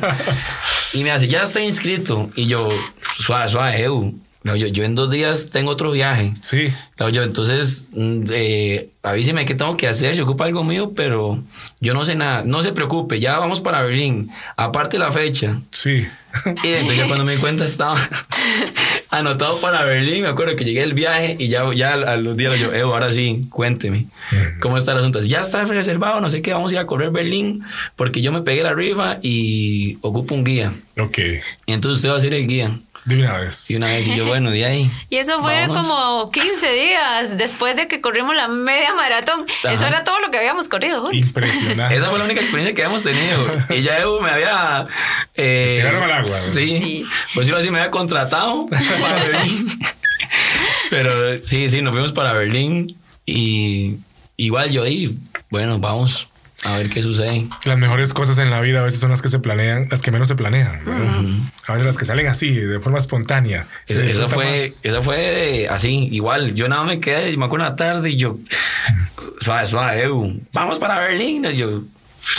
S3: Y me hace, ya está inscrito. Y yo, suave, suave, Eu. No, yo, yo en dos días tengo otro viaje.
S2: Sí.
S3: No, yo, entonces, mm, eh, avíseme qué tengo que hacer, se ocupa algo mío, pero yo no sé nada. No se preocupe, ya vamos para Berlín. Aparte la fecha.
S2: Sí.
S3: Y entonces cuando me di cuenta estaba anotado para Berlín. Me acuerdo que llegué el viaje y ya, ya a los días yo, Evo, ahora sí, cuénteme cómo está el asunto. Ya está reservado, no sé qué, vamos a ir a correr Berlín porque yo me pegué la rifa y ocupo un guía.
S2: Ok.
S3: Y entonces usted va a ser el guía.
S2: De una vez.
S3: Y una vez, y yo, bueno, de ahí.
S4: Y eso fue
S3: Vámonos.
S4: como 15 días después de que corrimos la media maratón. Eso era todo lo que habíamos corrido juntos.
S2: Impresionante.
S3: Esa fue la única experiencia que habíamos tenido. Y ya Evo me había. eh,
S2: Se tiraron al agua, ¿no?
S3: Sí.
S4: Sí.
S3: Pues yo así me había contratado para Berlín. Pero sí, sí, nos fuimos para Berlín. Y igual yo ahí, bueno, vamos a ver qué sucede.
S2: Las mejores cosas en la vida a veces son las que se planean, las que menos se planean. A veces las que salen así, de forma espontánea. Se
S3: Esa, fue, esa fue así, igual. Yo nada me quedé, me acuerdo una tarde y yo, suave, suave, vamos para Berlín. Y yo,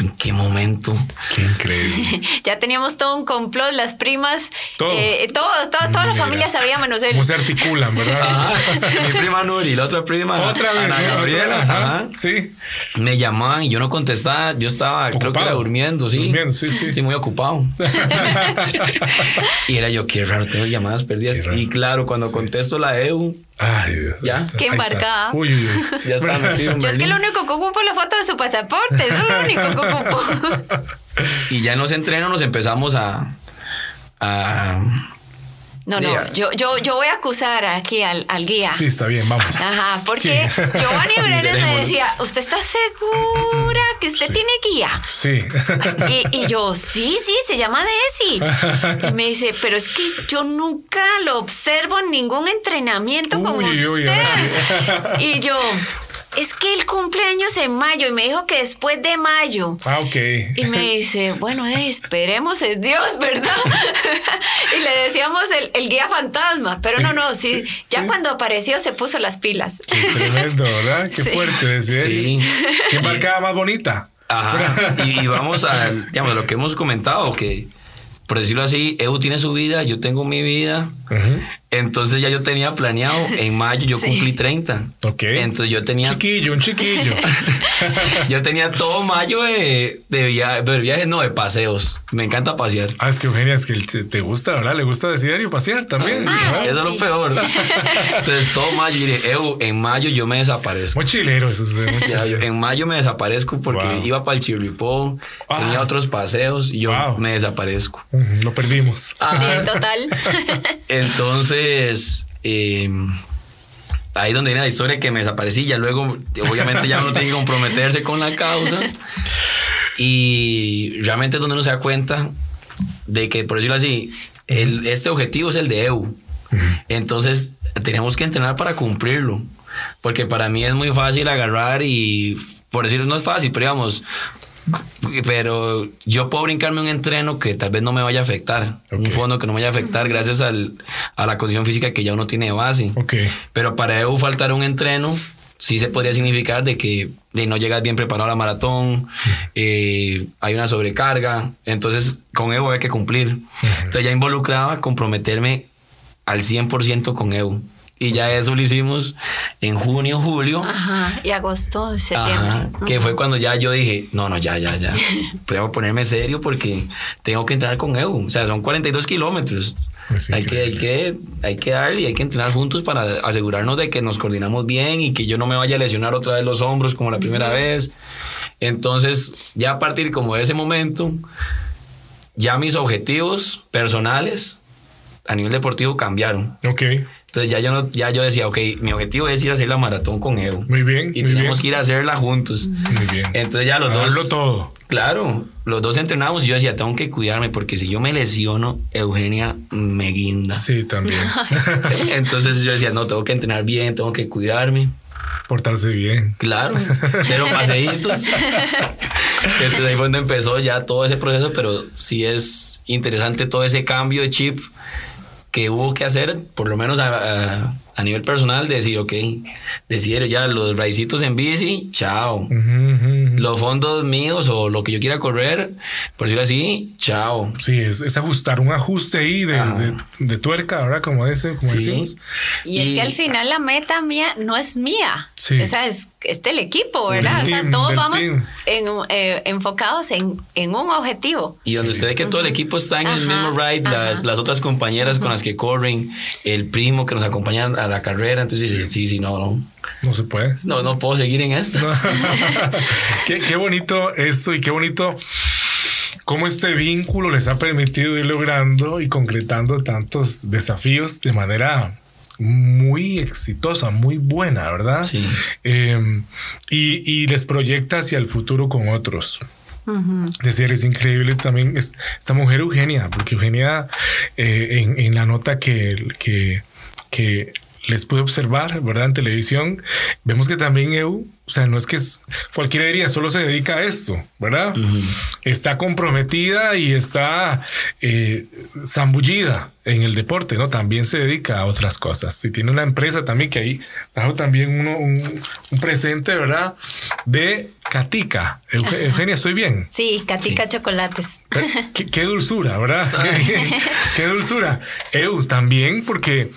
S3: ¿en qué momento?
S2: Qué increíble.
S4: Ya teníamos todo un complot, las primas,
S2: Todo.
S4: eh, todo, todo- toda la familia sabía menos él.
S2: ¿Cómo se articulan, verdad?
S3: Ajá. Mi prima Nuri, la otra prima,
S2: Otra vez.
S3: Ana
S2: ¿sí?
S3: Gabriela.
S2: ajá.
S3: ajá.
S2: Sí.
S3: Me llamaban y yo no contestaba. Yo estaba, creo que era durmiendo, sí.
S2: Durmiendo, sí, sí.
S3: muy ocupado. y era yo, qué raro, tengo llamadas perdidas. Y claro, cuando
S2: Sí.
S3: contesto la EU,
S2: Ay, Dios.
S3: Ya.
S2: Está,
S4: Qué
S2: está.
S4: embarcada.
S2: Uy, uy, uy.
S3: ya estaba metido
S4: Yo es que lo único que ocupo es la foto de su pasaporte, eso es lo único que ocupo.
S3: Y ya en los entrenos nos empezamos a. a
S4: No, no, yo, yo, yo voy a acusar aquí al, al guía.
S2: Sí, está bien, vamos.
S4: Ajá, porque
S2: Sí.
S4: Giovanni Brenes me
S3: Sincerémonos.
S4: decía, ¿usted está segura que usted
S2: Sí.
S4: tiene guía?
S2: Sí.
S4: Y, y yo, sí, sí, se llama Desi. Y me dice, pero es que yo nunca lo observo en ningún entrenamiento como
S2: Uy,
S4: usted.
S2: uy, ahora
S4: Y yo, es que el cumpleaños en mayo y me dijo que después de mayo.
S2: Ah, ok.
S4: Y me dice, bueno, eh, esperemos en Dios, ¿verdad? y le decíamos el, el guía fantasma, pero no, no, sí,
S2: sí,
S4: ya
S2: sí.
S4: cuando apareció se puso las pilas.
S2: Tremendo, ¿verdad? Qué
S4: Sí.
S2: fuerte decir.
S3: Sí.
S2: Qué marcada más bonita.
S3: Ajá. Y, y vamos a, digamos, lo que hemos comentado, que por decirlo así, EU tiene su vida, yo tengo mi vida.
S2: Ujú.
S3: Entonces ya yo tenía planeado, en mayo yo
S4: Sí.
S3: cumplí 30.
S2: Ok.
S3: Entonces yo tenía
S2: Chiquillo, un chiquillo.
S3: Yo tenía todo mayo de, de, via- de viajes, no, de paseos. Me encanta pasear.
S2: Ah, es que Eugenia, es que te, te gusta, ¿verdad? Le gusta decir y pasear también.
S4: Ah.
S3: Eso es lo peor. Entonces todo mayo, y dije, "Ew, en mayo yo me desaparezco.
S2: Mochilero, eso es
S3: Ya,
S2: mochilero.
S3: en mayo me desaparezco porque
S2: Wow.
S3: iba para el Chirripó,
S2: Ah.
S3: tenía otros paseos y yo
S2: Wow.
S3: me desaparezco.
S2: Lo perdimos.
S4: Sí, total.
S3: Entonces, eh, ahí donde viene la historia que me desaparecí, ya luego, obviamente ya uno tiene que comprometerse con la causa. Y realmente es donde uno se da cuenta de que, por decirlo así, este objetivo es el de EU. Entonces, tenemos que entrenar para cumplirlo. Porque para mí es muy fácil agarrar y, por decirlo, no es fácil, pero digamos, pero yo puedo brincarme un entreno que tal vez no me vaya a afectar, un fondo que no me vaya a afectar gracias al, a la condición física que ya uno tiene de base.
S2: Ok.
S3: Pero para EU faltar un entreno sí se podría significar de que de no llegas bien preparado a la maratón, eh, hay una sobrecarga, entonces con EU hay que cumplir. Entonces ya involucraba comprometerme al 100% con EU. Y ya eso lo hicimos en junio, julio.
S4: Ajá, y agosto, septiembre.
S3: Ajá, que fue cuando ya yo dije, no, no, ya, ya, ya. Que ponerme serio porque tengo que entrenar con EU. O sea, son 42 kilómetros.
S2: Es
S3: Hay que, hay, que, hay que darle y hay que entrenar juntos para asegurarnos de que nos coordinamos bien y que yo no me vaya a lesionar otra vez los hombros como la primera vez. Entonces, ya a partir como de ese momento, ya mis objetivos personales a nivel deportivo cambiaron.
S2: Ok.
S3: Entonces ya yo, no, ya yo decía, ok, mi objetivo es ir a hacer la maratón con Evo.
S2: Muy bien,
S3: Y
S2: muy
S3: tenemos
S2: bien.
S3: que ir a hacerla juntos.
S2: Muy bien.
S3: Entonces ya los
S2: A
S3: dos...
S2: darlo todo.
S3: Claro, los dos entrenamos y yo decía, tengo que cuidarme porque si yo me lesiono, Eugenia me guinda.
S2: Sí, también.
S3: Entonces yo decía, no, tengo que entrenar bien, tengo que cuidarme.
S2: Portarse bien.
S3: Claro, cero paseitos. Entonces ahí fue donde empezó ya todo ese proceso, pero sí es interesante todo ese cambio de chip que hubo que hacer, por lo menos a, a- nivel personal, de decir, ok, decir ya los raicitos en bici, chao. Los fondos míos o lo que yo quiera correr, por decirlo así, chao.
S2: Sí, es, es ajustar, un ajuste ahí de, de- de tuerca, ¿verdad? Como, ese, como
S3: Sí.
S2: decimos.
S4: Y, es que al final la meta mía no es mía.
S2: Sí.
S4: O sea, es, es del equipo, ¿verdad?
S2: Del
S4: o sea,
S2: team,
S4: todos vamos en, eh, enfocados en, en un objetivo.
S3: Y donde usted ve que todo el equipo está en el
S4: Ajá,
S3: mismo ride, las,
S4: ajá.
S3: las otras compañeras con las que corren, el primo que nos acompaña a la carrera, entonces sí, sí, sí, no, no,
S2: No se puede.
S3: no, no puedo seguir en esto.
S2: qué, qué bonito esto y qué bonito cómo este vínculo les ha permitido ir logrando y concretando tantos desafíos de manera muy exitosa, muy buena, ¿verdad?
S3: Sí.
S2: Eh, y, y les proyecta hacia el futuro con otros. Decir, es increíble también es- esta mujer Eugenia, porque Eugenia eh, en, en la nota que, que, que les pude observar, ¿verdad? En televisión, vemos que también Eu, o sea, no es que es, cualquiera diría, solo se dedica a esto, ¿verdad? Está comprometida y está eh, zambullida en el deporte, ¿no? También se dedica a otras cosas. Y tiene una empresa también que ahí trajo también uno, un, un presente, ¿verdad? De Catica. Euge- Eugenia, ¿estoy bien?
S4: Sí, Catica Chocolates.
S2: Qué, qué dulzura, ¿verdad? Qué, qué dulzura. Eu también, porque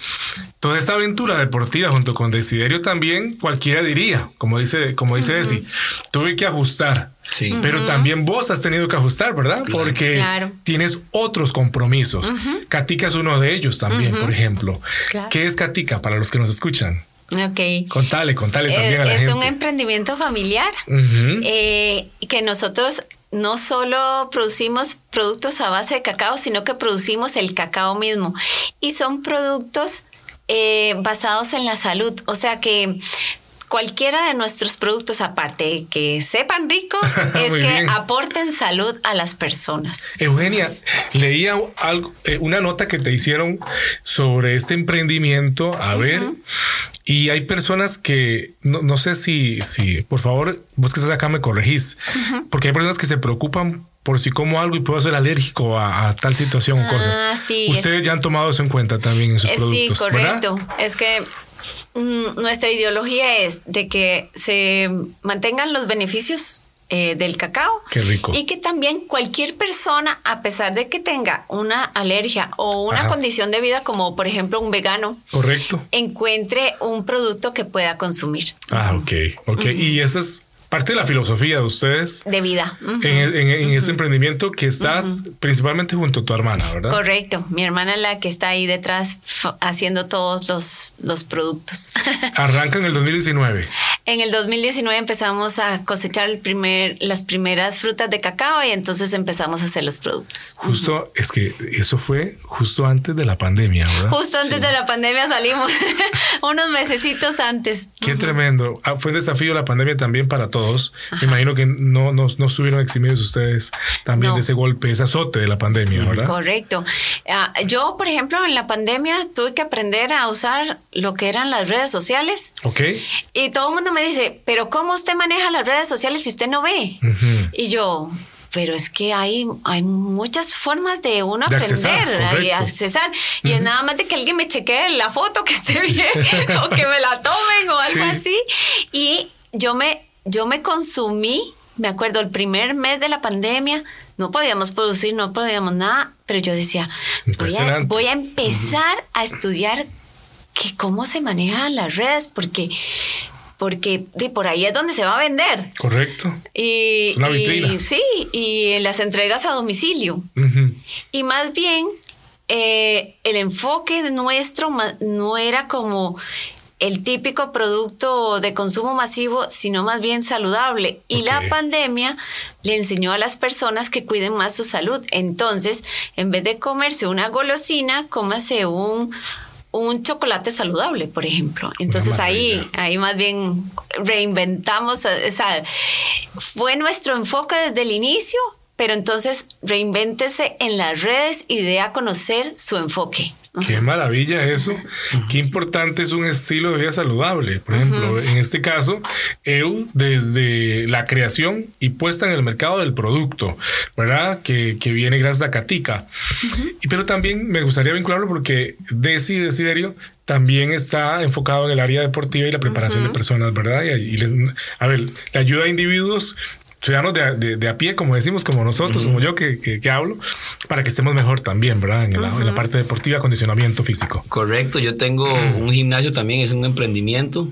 S2: toda esta aventura deportiva junto con Desiderio también, cualquiera diría, como dice, como dice Desi, tuve que ajustar.
S3: Sí.
S2: Pero también vos has tenido que ajustar, ¿verdad? Porque
S4: Claro.
S2: tienes otros compromisos. Catica es uno de ellos también, por ejemplo.
S4: Claro.
S2: ¿Qué es Catica para los que nos escuchan?
S4: Ok.
S2: Contale, contale también
S4: Eh,
S2: a la
S4: es
S2: gente.
S4: un emprendimiento familiar eh, que nosotros no solo producimos productos a base de cacao, sino que producimos el cacao mismo. Y son productos eh, basados en la salud. O sea que cualquiera de nuestros productos, aparte de que sepan rico, es que
S2: bien.
S4: aporten salud a las personas.
S2: Eugenia, leía algo, eh, una nota que te hicieron sobre este emprendimiento. A ver, y hay personas que no, no sé si, si, por favor, vos que estás acá me corregís, porque hay personas que se preocupan por si como algo y puedo ser alérgico a, a tal situación o
S4: Ah,
S2: cosas.
S4: sí,
S2: Ustedes
S4: es-
S2: ya han tomado eso en cuenta también en sus
S4: Eh, sí,
S2: productos,
S4: correcto.
S2: ¿verdad?
S4: Es que nuestra ideología es de que se mantengan los beneficios eh, del cacao.
S2: Qué rico.
S4: Y que también cualquier persona, a pesar de que tenga una alergia o una
S2: Ajá.
S4: condición de vida, como por ejemplo un vegano,
S2: Correcto.
S4: encuentre un producto que pueda consumir
S2: Ah, ok, ok. Y esa es parte de la filosofía de ustedes.
S4: de vida.
S2: En, en- en este emprendimiento que estás principalmente junto a tu hermana, ¿verdad?
S4: Correcto, mi hermana es la que está ahí detrás haciendo todos los, los productos.
S2: Arranca en el 2019.
S4: En el 2019 empezamos a cosechar el primer, las primeras frutas de cacao y entonces empezamos a hacer los productos.
S2: Justo, es que eso fue justo antes de la pandemia, ¿verdad?
S4: Justo antes de la pandemia salimos, unos mesecitos antes.
S2: Qué tremendo. Ah, fue un desafío la pandemia también para todos. Me imagino que no, no, no estuvieron eximidos ustedes también
S4: No.
S2: de ese golpe, ese azote de la pandemia, ¿verdad?
S4: Correcto. Ah, yo, por ejemplo, en la pandemia tuve que aprender a usar lo que eran las redes sociales.
S2: Ok.
S4: Y todo el mundo me dice, pero ¿cómo usted maneja las redes sociales si usted no ve?
S2: Ujú.
S4: Y yo, pero es que hay, hay muchas formas de uno
S2: De
S4: aprender
S2: accesar,
S4: y accesar. Y es nada más de que alguien me chequee la foto que esté bien o que me la tomen o algo
S2: Sí.
S4: así. Y yo me, yo me consumí, me acuerdo, el primer mes de la pandemia. No podíamos producir, no podíamos nada, pero yo decía, voy a,
S2: Impresionante.
S4: voy a empezar a estudiar que cómo se manejan las redes, porque, porque de por ahí es donde se va a vender.
S2: Correcto.
S4: Y,
S2: Es una
S4: y-
S2: vitrina.
S4: sí, y en las entregas a domicilio. Y más bien, eh, el enfoque nuestro no era como el típico producto de consumo masivo, sino más bien saludable. Y la pandemia le enseñó a las personas que cuiden más su salud. Entonces, en vez de comerse una golosina, cómase un, un chocolate saludable, por ejemplo. Entonces ahí, ahí más bien reinventamos, o sea, fue nuestro enfoque desde el inicio, pero entonces reinvéntese en las redes y dé a conocer su enfoque.
S2: Qué maravilla eso. Qué importante es un estilo de vida saludable. Por ejemplo, en este caso, EU desde la creación y puesta en el mercado del producto, ¿verdad? Que, que viene gracias a Catica. y, pero también me gustaría vincularlo porque Desi Desiderio también está enfocado en el área deportiva y la preparación de personas, ¿verdad? Y, a ver, le ayuda a individuos ciudadanos de, de, a pie, como decimos, como nosotros, como yo que, que, hablo, para que estemos mejor también, ¿verdad? En, la, parte deportiva, acondicionamiento físico.
S3: Correcto, yo tengo un gimnasio también, es un emprendimiento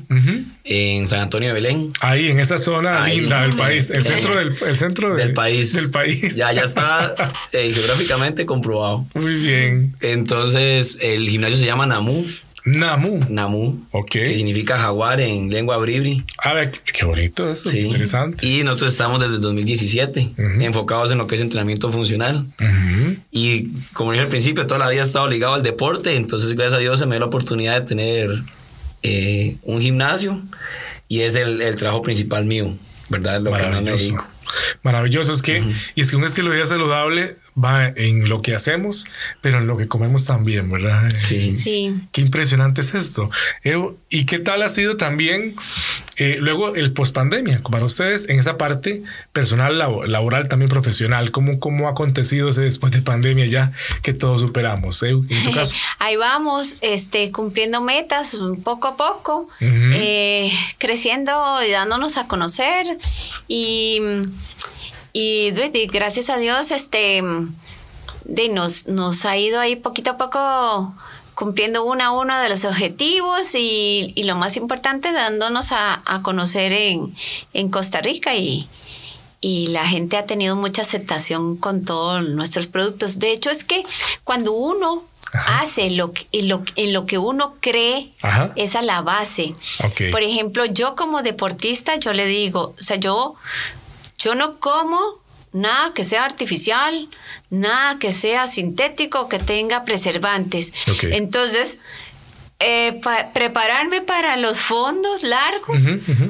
S3: en San Antonio de Belén.
S2: Ahí, en esa zona linda del país, el centro, del, el centro
S3: del país.
S2: Del país.
S3: Ya, ya está eh, geográficamente comprobado.
S2: Muy bien.
S3: Entonces, el gimnasio se llama Namu.
S2: Namu.
S3: Namu.
S2: Ok.
S3: Que significa jaguar en lengua bribri.
S2: A ver, qué bonito eso. Sí. Interesante.
S3: Y nosotros estamos desde 2017 enfocados en lo que es entrenamiento funcional. Y como dije al principio, toda la vida he estado ligado al deporte. Entonces, gracias a Dios, se me dio la oportunidad de tener eh, un gimnasio. Y es el, trabajo principal mío, ¿verdad? Lo que me dedico.
S2: Maravilloso. Es que, y es que un estilo de vida saludable va en lo que hacemos, pero en lo que comemos también, ¿verdad?
S3: Sí.
S4: sí.
S2: Qué impresionante es esto. ¿Y qué tal ha sido también eh, luego el post-pandemia para ustedes en esa parte personal, laboral, también profesional? ¿Cómo, ¿Cómo ha acontecido ese después de pandemia ya que todos superamos? ¿eh? En tu caso.
S4: Ahí vamos, este, cumpliendo metas poco a poco, eh, creciendo y dándonos a conocer y y, gracias a Dios, este, de, nos, nos ha ido ahí poquito a poco cumpliendo uno a uno de los objetivos y, lo más importante, dándonos a, conocer en, en, Costa Rica y, y la gente ha tenido mucha aceptación con todos nuestros productos. De hecho, es que cuando uno hace lo, lo, en lo que uno cree, es a la base. Por ejemplo, yo como deportista, yo le digo, o sea, yo yo no como nada que sea artificial, nada que sea sintético, que tenga preservantes. Entonces, eh, prepararme para los fondos largos,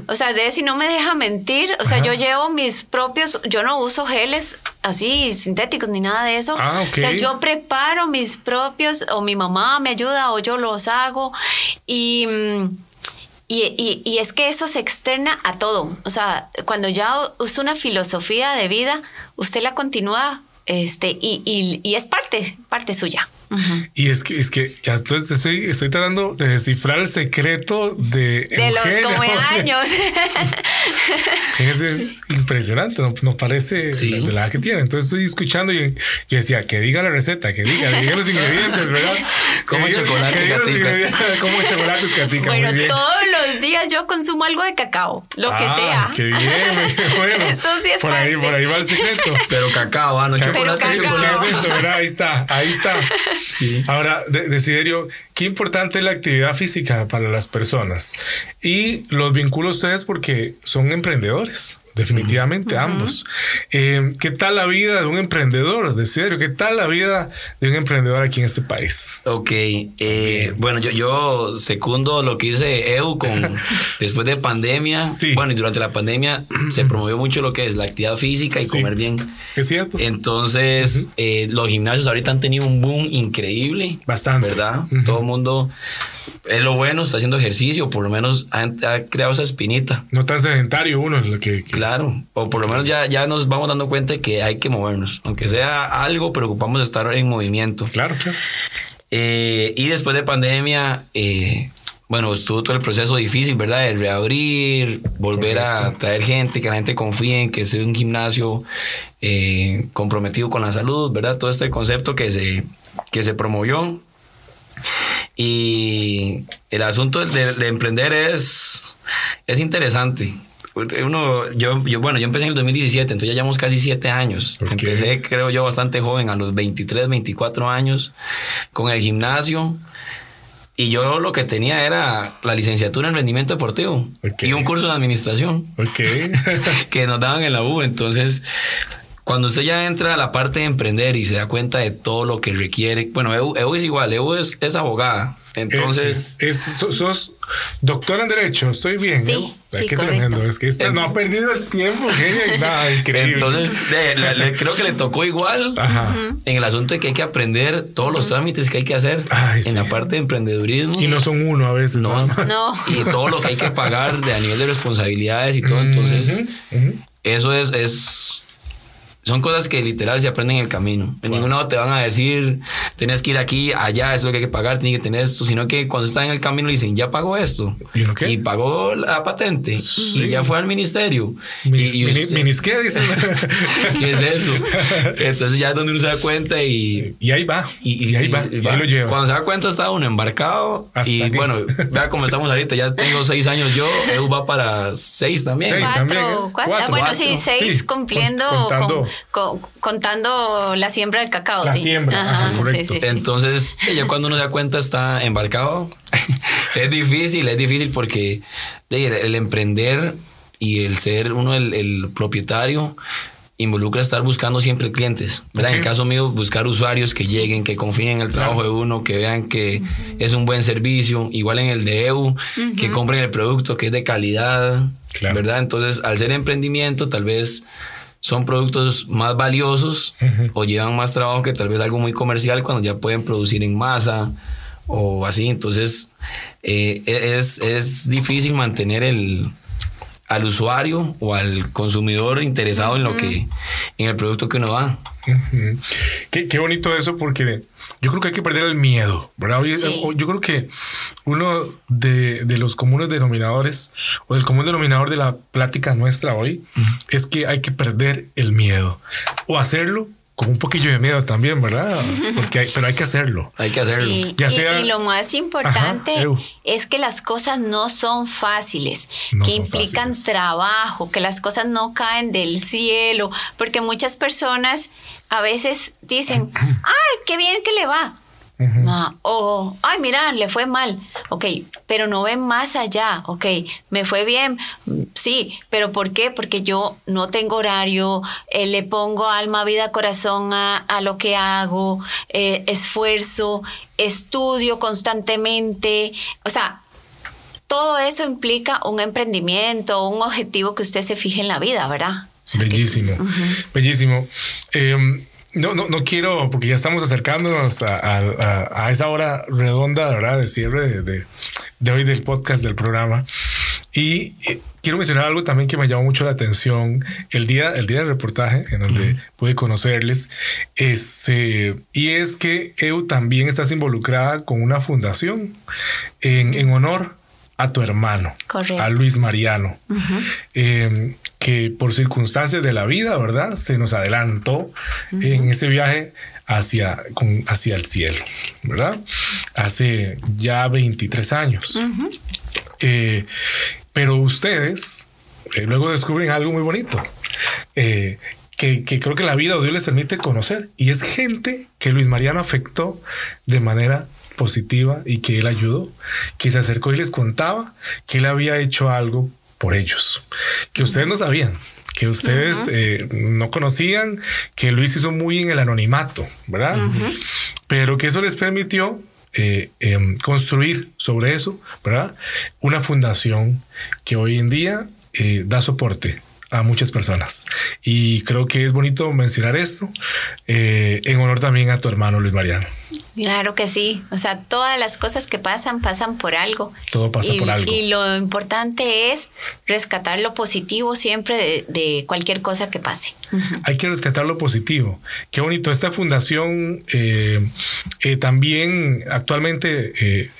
S4: o sea, de si no me deja mentir, o sea, yo llevo mis propios, yo no uso geles así sintéticos ni nada de eso,
S2: ah,
S4: o sea, yo preparo mis propios, o mi mamá me ayuda, o yo los hago, y... Mm, y, y, es que eso se externa a todo. O sea, cuando ya usa una filosofía de vida, usted la continúa este, y, y es parte, parte suya.
S2: Y es que, es que ya entonces estoy, estoy tratando de descifrar el secreto de.
S4: De los como años.
S2: es impresionante, no, parece de la que tiene. Entonces estoy escuchando y yo decía que diga la receta, que diga, que diga los ingredientes, ¿verdad?
S3: Como chocolate
S2: Como chocolates catica.
S4: Bueno, todos los días yo consumo algo de cacao, lo que ah, sea.
S2: Qué bien. Bueno, eso sí es por ahí, por ahí va el secreto.
S3: Pero cacao, ah, no chocolate.
S4: Pero cacao.
S2: ¿Qué es eso, verdad? Ahí está, ahí está. Ahora, Desiderio, qué importante es la actividad física para las personas. Y los vinculo a ustedes porque son emprendedores. Definitivamente, ambos. Eh, ¿Qué tal la vida de un emprendedor? De serio, ¿qué tal la vida de un emprendedor aquí en este país?
S3: Ok, eh, bueno, yo, yo secundo lo que dice EU con después de pandemia. Bueno, y durante la pandemia se promovió mucho lo que es la actividad física y comer bien.
S2: Es cierto.
S3: Entonces, eh, los gimnasios ahorita han tenido un boom increíble.
S2: Bastante.
S3: ¿Verdad? Todo el mundo es lo bueno, está haciendo ejercicio, por lo menos ha, creado esa espinita.
S2: No tan sedentario uno es lo que,
S3: Claro, o por lo menos ya, ya nos vamos dando cuenta que hay que movernos, aunque sea algo, preocupamos de estar en movimiento.
S2: Claro, claro.
S3: Eh, y después de pandemia, eh, bueno, estuvo todo el proceso difícil, ¿verdad? De reabrir, volver a traer gente, que la gente confíe en que sea un gimnasio eh, comprometido con la salud, ¿verdad? Todo este concepto que se, que se promovió y el asunto de, emprender es, es interesante. Uno, yo, yo, bueno, yo empecé en el 2017, entonces ya llevamos casi siete años. Empecé, creo yo, bastante joven, a los 23, 24 años, con el gimnasio. Y yo lo que tenía era la licenciatura en rendimiento deportivo y un curso de administración
S2: okay.
S3: que nos daban en la U. Entonces, cuando usted ya entra a la parte de emprender y se da cuenta de todo lo que requiere, bueno, EU, EU es igual, EU es, es abogada. Entonces,
S2: Es- es- so- sos doctora en Derecho, estoy bien.
S4: Sí,
S2: ¿eh?
S4: Sí,
S2: qué
S4: correcto.
S2: tremendo. Es que esta no ha perdido el tiempo, genia, y nada, increíble.
S3: entonces le- le- le- creo que le tocó igual
S2: Ajá.
S3: en el asunto de que hay que aprender todos los trámites que hay que hacer
S2: Ay,
S3: en
S2: sí.
S3: la parte de emprendedurismo.
S2: Y no son uno a veces.
S3: No.
S4: No.
S3: y todo lo que hay que pagar de a nivel de responsabilidades y todo. Entonces,
S2: Ujú, ujú.
S3: eso es, es. Son cosas que literal se aprenden en el camino. En ningún lado te van a decir, tienes que ir aquí, allá, eso es lo que hay que pagar, tienes que tener esto, sino que cuando están en el camino le dicen, ya pagó esto.
S2: ¿Y uno qué?
S3: Y pagó la patente. Y ya fue al ministerio.
S2: Minis,
S3: y, y
S2: mini-
S3: usted-
S2: minis, ¿qué dicen?
S3: ¿Qué es eso? Entonces ya es donde uno se da cuenta y,
S2: y ahí va. Y, ahí va. Y ahí lo lleva.
S3: Cuando se da cuenta está uno embarcado.
S2: Hasta
S3: y
S2: aquí.
S3: bueno, vea cómo estamos ahorita. Ya tengo seis años yo. Edu va para seis también.
S2: Seis.
S4: Cuatro,
S2: también, ¿eh?
S4: cuatro.
S2: Cuatro.
S4: Ah, bueno,
S3: Cuatro.
S4: sí, seis
S2: Sí,
S4: cumpliendo,
S2: con-
S4: con- contando la siembra del cacao.
S2: La
S4: sí.
S2: siembra,
S4: Ajá,
S2: correcto.
S4: sí, sí, sí.
S3: Entonces, ya cuando uno se da cuenta está embarcado. es difícil, es difícil porque el, el emprender y el ser uno el, el propietario involucra estar buscando siempre clientes. ¿verdad? En el caso mío, buscar usuarios que lleguen, que confíen en el trabajo de uno, que vean que es un buen servicio. Igual en el de EU, que compren el producto que es de calidad.
S2: Claro.
S3: ¿Verdad? Entonces, al ser emprendimiento, tal vez son productos más valiosos o llevan más trabajo que tal vez algo muy comercial cuando ya pueden producir en masa o así. Entonces, eh, es, es difícil mantener el al usuario o al consumidor interesado en lo que en el producto que uno da.
S2: Qué, qué bonito eso porque yo creo que hay que perder el miedo, ¿verdad? Hoy-
S4: Sí.
S2: o- Yo creo que uno de, de los comunes denominadores o del común denominador de la plática nuestra hoy es que hay que perder el miedo o hacerlo con un poquillo de miedo también, ¿verdad? Porque hay, pero hay que hacerlo.
S3: Hay que hacerlo.
S4: Sí,
S2: Ya
S4: y-
S2: sea-
S4: y, lo más importante
S2: Ajá,
S4: es que las cosas no son fáciles,
S2: No
S4: que
S2: son
S4: implican
S2: fáciles.
S4: trabajo, que las cosas no caen del cielo, porque muchas personas a veces dicen, ay, qué bien que le va. Ah, o, ay, mira, le fue mal. Ok, pero no ven más allá. Ok, me fue bien. Sí, pero ¿por qué? Porque yo no tengo horario, eh, le pongo alma, vida, corazón a, a lo que hago, eh, esfuerzo, estudio constantemente. O sea, todo eso implica un emprendimiento, un objetivo que usted se fije en la vida, ¿verdad? O sea, que-
S2: Bellísimo, bellísimo. Eh, no, no, no quiero, porque ya estamos acercándonos a, a- a- a esa hora redonda, ¿verdad? De cierre de, de- de hoy del podcast del programa. Y eh, quiero mencionar algo también que me llamó mucho la atención el día, el día del reportaje, en donde pude conocerles. Este, y es que EU también estás involucrada con una fundación en, en honor a tu hermano,
S4: Correcto.
S2: a Luis Mariano, eh, que por circunstancias de la vida, ¿verdad? Se nos adelantó en ese viaje hacia, con, hacia el cielo, ¿verdad? Hace ya 23 años. Eh, pero ustedes eh, luego descubren algo muy bonito. eh, que, que creo que la vida o Dios les permite conocer y es gente que Luis Mariano afectó de manera positiva y que él ayudó, que se acercó y les contaba que él había hecho algo por ellos, que ustedes no sabían, que ustedes eh, no conocían, que Luis hizo muy en el anonimato, ¿verdad? Pero que eso les permitió eh, em, construir sobre eso, ¿verdad? Una fundación que hoy en día eh, da soporte a muchas personas. Y creo que es bonito mencionar esto eh, en honor también a tu hermano Luis Mariano.
S4: Claro que sí. O sea, todas las cosas que pasan, pasan por algo.
S2: Todo pasa
S4: y,
S2: por algo.
S4: Y lo importante es rescatar lo positivo siempre de, de cualquier cosa que pase. Ujú.
S2: Hay que rescatar lo positivo. Qué bonito. Esta fundación eh, eh, también actualmente eh,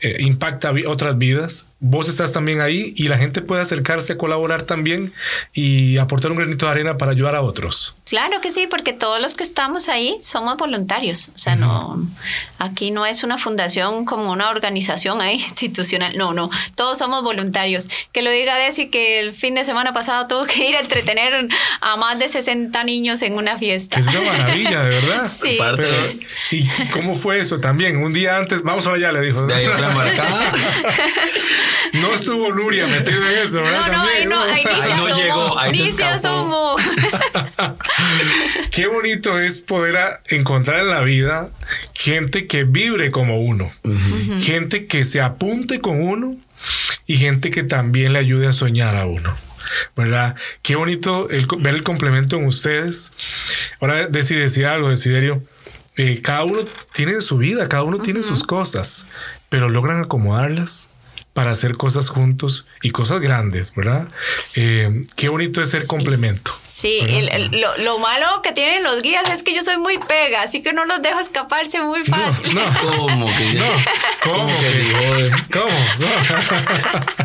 S2: eh, impacta otras vidas. Vos estás también ahí y la gente puede acercarse a colaborar también y aportar un granito de arena para ayudar a otros.
S4: Claro que sí, porque todos los que estamos ahí somos voluntarios. O sea, no, aquí no es una fundación como una organización ahí institucional. No, no, todos somos voluntarios. Que lo diga Desi que el fin de semana pasado tuvo que ir a entretener a más de 60 niños en una fiesta.
S2: Es una maravilla, de verdad.
S4: Sí.
S2: Pero, ¿Y cómo fue eso también? Un día antes, vamos para allá, le dijo.
S3: De ahí.
S2: no estuvo Nuria metido en eso, ¿verdad?
S4: No, no, ahí
S2: También,
S4: no, ahí
S3: no
S4: asomó,
S3: llegó, ahí se
S4: ni se
S3: escapó.
S4: asomó.
S2: Qué bonito es poder encontrar en la vida gente que vibre como uno, gente que se apunte con uno y gente que también le ayude a soñar a uno. ¿Verdad? Qué bonito el ver el complemento en ustedes. Ahora, Desi decía algo, Desiderio. eh, cada uno tiene su vida, cada uno tiene sus cosas, pero logran acomodarlas para hacer cosas juntos y cosas grandes, ¿verdad? Eh, qué bonito es ser complemento.
S4: Sí,
S2: ¿verdad?
S4: el- el- lo, lo malo que tienen los guías es que yo soy muy pega, así que no los dejo escaparse muy fácil.
S2: No, no.
S3: ¿Cómo que
S2: No, ¿cómo
S3: que.
S2: No.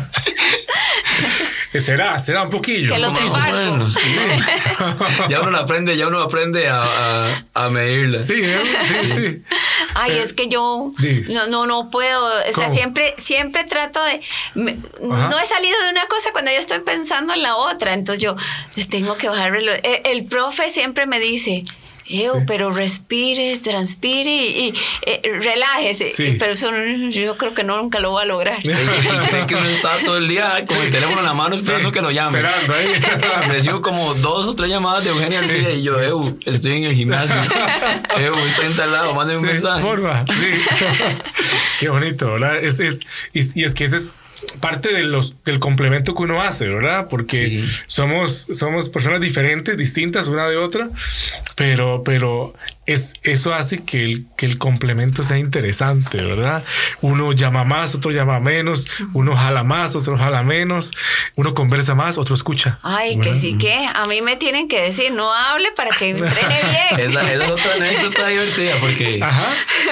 S2: será, será un poquillo.
S4: Que los
S3: Más o
S4: embarco.
S3: menos, sí. ya uno aprende, ya uno aprende a, a, a medirla.
S2: Sí, ¿eh? sí, sí.
S4: Ay,
S2: Eh,
S4: es que yo no, no, no puedo. O sea,
S2: ¿Cómo?
S4: siempre, siempre trato de. me- no he salido de una cosa cuando yo estoy pensando en la otra. Entonces yo, yo tengo que bajar el, el, el profe siempre me dice. Ew,
S2: Sí.
S4: pero respire, transpire y, y, eh, relájese.
S2: Sí.
S4: Pero eso yo creo que no, nunca lo voy a lograr.
S3: Y cree que uno está todo el día con el teléfono en la mano esperando
S2: Sí,
S3: que lo llame.
S2: esperando ahí.
S3: Recibo como dos o tres llamadas de Eugenia al día y yo, Eu, estoy en el gimnasio. Eu, estoy en tal lado, mándame un mensaje.
S2: porfa, sí. Qué bonito, ¿verdad? Es, es, y, y es que ese es parte de los, del complemento que uno hace, ¿verdad? Porque
S3: Sí.
S2: somos, somos personas diferentes, distintas una de otra, pero, pero es, eso hace que el, que el complemento sea interesante, ¿verdad? Uno llama más, otro llama menos, uno jala más, otro jala menos, uno conversa más, otro escucha.
S4: Ay, que sí que a mí me tienen que decir, no hable para que me entrene bien.
S3: Esa, esa es otra anécdota divertida porque
S2: Ajá.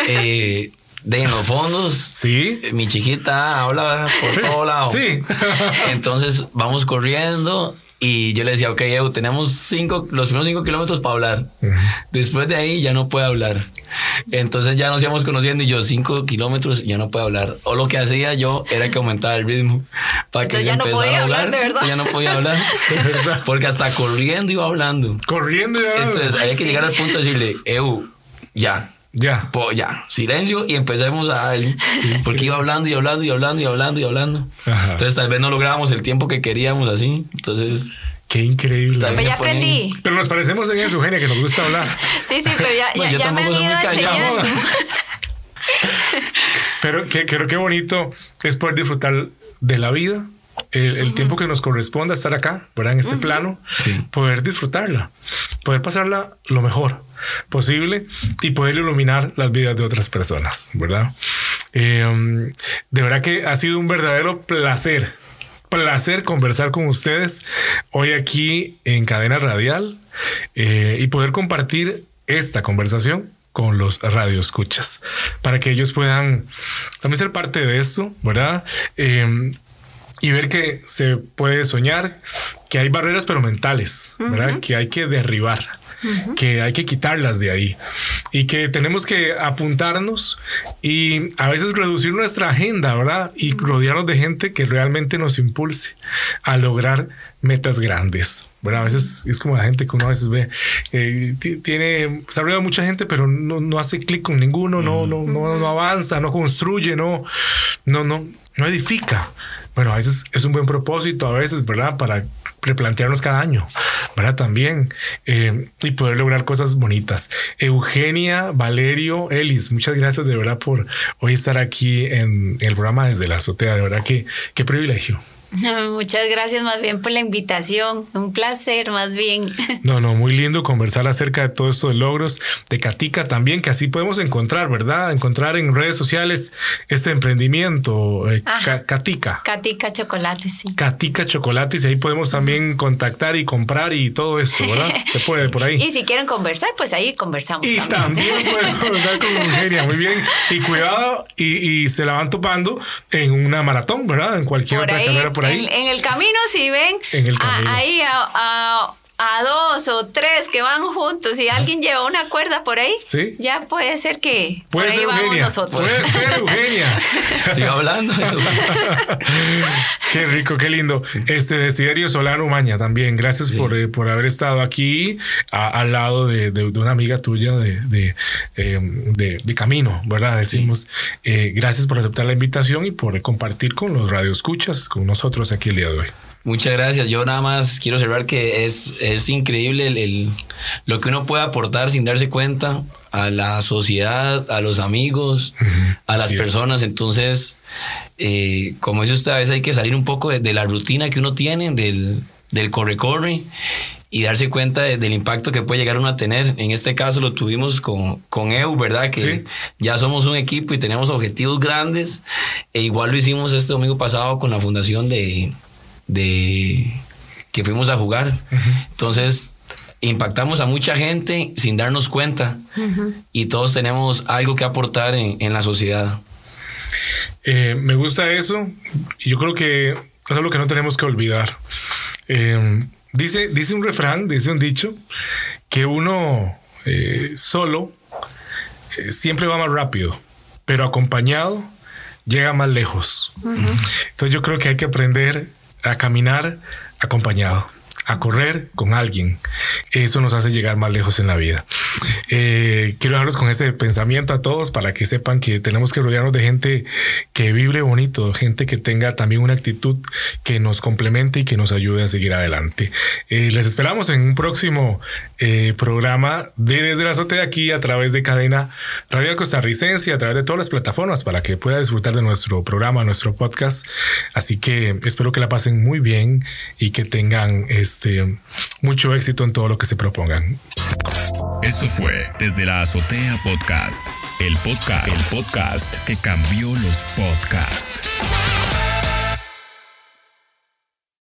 S3: eh, de en los fondos,
S2: Sí.
S3: mi chiquita habla por todo lado.
S2: Sí.
S3: Entonces vamos corriendo y yo le decía, ok, Eu, tenemos cinco, los primeros cinco kilómetros para hablar. Después de ahí ya no puede hablar. Entonces ya nos íbamos conociendo y yo cinco kilómetros ya no puedo hablar. O lo que hacía yo era que aumentaba el ritmo para que
S4: ya no
S3: empezara
S4: podía
S3: a
S4: hablar,
S3: hablar.
S4: de verdad.
S3: Ya no podía hablar.
S2: verdad.
S3: Porque hasta corriendo iba hablando.
S2: Corriendo ya.
S3: Entonces
S4: Ay,
S3: había que llegar al punto de decirle, Eu, ya.
S2: Ya.
S3: Po- ya, silencio y empecemos a darle. Porque iba hablando y hablando y hablando y hablando y hablando.
S2: Ajá.
S3: Entonces tal vez no lográbamos el tiempo que queríamos así. Entonces
S2: Qué increíble.
S3: También
S4: Pues ya
S3: ponen-
S4: aprendí.
S2: Pero nos parecemos en eso, Eugenia, que nos gusta hablar.
S4: Sí, sí, pero ya,
S3: Bueno,
S4: ya,
S3: yo
S4: ya me han
S3: tampoco soy
S4: ido enseñando.
S2: Pero que, creo que bonito es poder disfrutar de la vida, el, el tiempo que nos corresponda estar acá, ¿verdad? En este plano,
S3: Sí.
S2: poder disfrutarla, poder pasarla lo mejor posible y poder iluminar las vidas de otras personas, ¿verdad? Eh, de verdad que ha sido un verdadero placer, placer conversar con ustedes hoy aquí en Cadena Radial eh, y poder compartir esta conversación con los radioescuchas para que ellos puedan también ser parte de esto, ¿verdad? Eh, y ver que se puede soñar, que hay barreras pero mentales, ¿verdad? Que hay que derribar, que hay que quitarlas de ahí y que tenemos que apuntarnos y a veces reducir nuestra agenda, ¿verdad? Y rodearnos de gente que realmente nos impulse a lograr metas grandes. ¿verdad? A veces es como la gente que uno a veces ve, eh, ti- tiene, se arriba mucha gente, pero no, no hace clic con ninguno, no, no, no, no avanza, no construye, no, no, no, no edifica. Bueno, a veces es un buen propósito, a veces, ¿verdad? Para replantearnos cada año, ¿verdad? También, eh, y poder lograr cosas bonitas. Eugenia, Valerio, Elis, muchas gracias de verdad por hoy estar aquí en el programa desde la azotea, de verdad que qué privilegio.
S4: Muchas gracias más bien por la invitación. Un placer más bien.
S2: No, no, muy lindo conversar acerca de todos estos logros de Catica también, que así podemos encontrar, ¿verdad? Encontrar en redes sociales este emprendimiento, eh,
S4: Ajá.
S2: Ca- Catica.
S4: Catica Chocolate, sí.
S2: Catica Chocolates, y ahí podemos también contactar y comprar y todo eso, ¿verdad? Se puede por ahí.
S4: Y si quieren conversar, pues ahí conversamos.
S2: Y
S4: también.
S2: también pueden conversar con Eugenia, muy bien. Y cuidado, y, y se la van topando en una maratón, ¿verdad? En cualquier
S4: por
S2: otra
S4: ahí,
S2: carrera por ahí.
S4: En, en el camino, si ven,
S2: En el
S4: a-
S2: camino.
S4: ahí a, a a dos o tres que van juntos y alguien lleva una cuerda por ahí,
S2: Sí.
S4: ya puede ser que
S2: Puede
S4: por ahí
S2: ser
S4: vamos
S2: Eugenia.
S4: nosotros.
S2: Puede ser Eugenia.
S3: Sigo hablando. eso.
S2: qué rico, qué lindo. Este Desiderio Solano Maña también. Gracias por, eh, por haber estado aquí a- al lado de, de- de una amiga tuya de, de, eh, de- de camino, ¿verdad? Decimos eh, gracias por aceptar la invitación y por compartir con los radioescuchas, con nosotros aquí el día de hoy.
S3: Muchas gracias. Yo nada más quiero cerrar que es, es increíble el, el- lo que uno puede aportar sin darse cuenta a la sociedad, a los amigos, a las
S2: Así es.
S3: personas. Entonces, eh, como dice usted, a veces hay que salir un poco de, de la rutina que uno tiene, del, del corre-corre y darse cuenta de- del impacto que puede llegar uno a tener. En este caso lo tuvimos con, con EU, ¿verdad? Que
S2: Sí.
S3: ya somos un equipo y tenemos objetivos grandes. E igual lo hicimos este domingo pasado con la fundación de, de que fuimos a jugar. Entonces, impactamos a mucha gente sin darnos cuenta y todos tenemos algo que aportar en, en la sociedad.
S2: Eh, me gusta eso y yo creo que es algo que no tenemos que olvidar. Eh, dice, dice un refrán, dice un dicho, que uno eh, solo eh, siempre va más rápido, pero acompañado llega más lejos. Entonces yo creo que hay que aprender a caminar acompañado, a correr con alguien. Eso nos hace llegar más lejos en la vida. Eh, quiero dejarlos con ese pensamiento a todos para que sepan que tenemos que rodearnos de gente que vibre bonito, gente que tenga también una actitud que nos complemente y que nos ayude a seguir adelante. Eh, les esperamos en un próximo eh, programa de Desde la Azotea aquí a través de Cadena Radial Costarricense, a través de todas las plataformas para que pueda disfrutar de nuestro programa, nuestro podcast. Así que espero que la pasen muy bien y que tengan este mucho éxito en todo lo que se propongan.
S1: Fue Desde la Azotea Podcast, el podcast, el podcast que cambió los podcasts.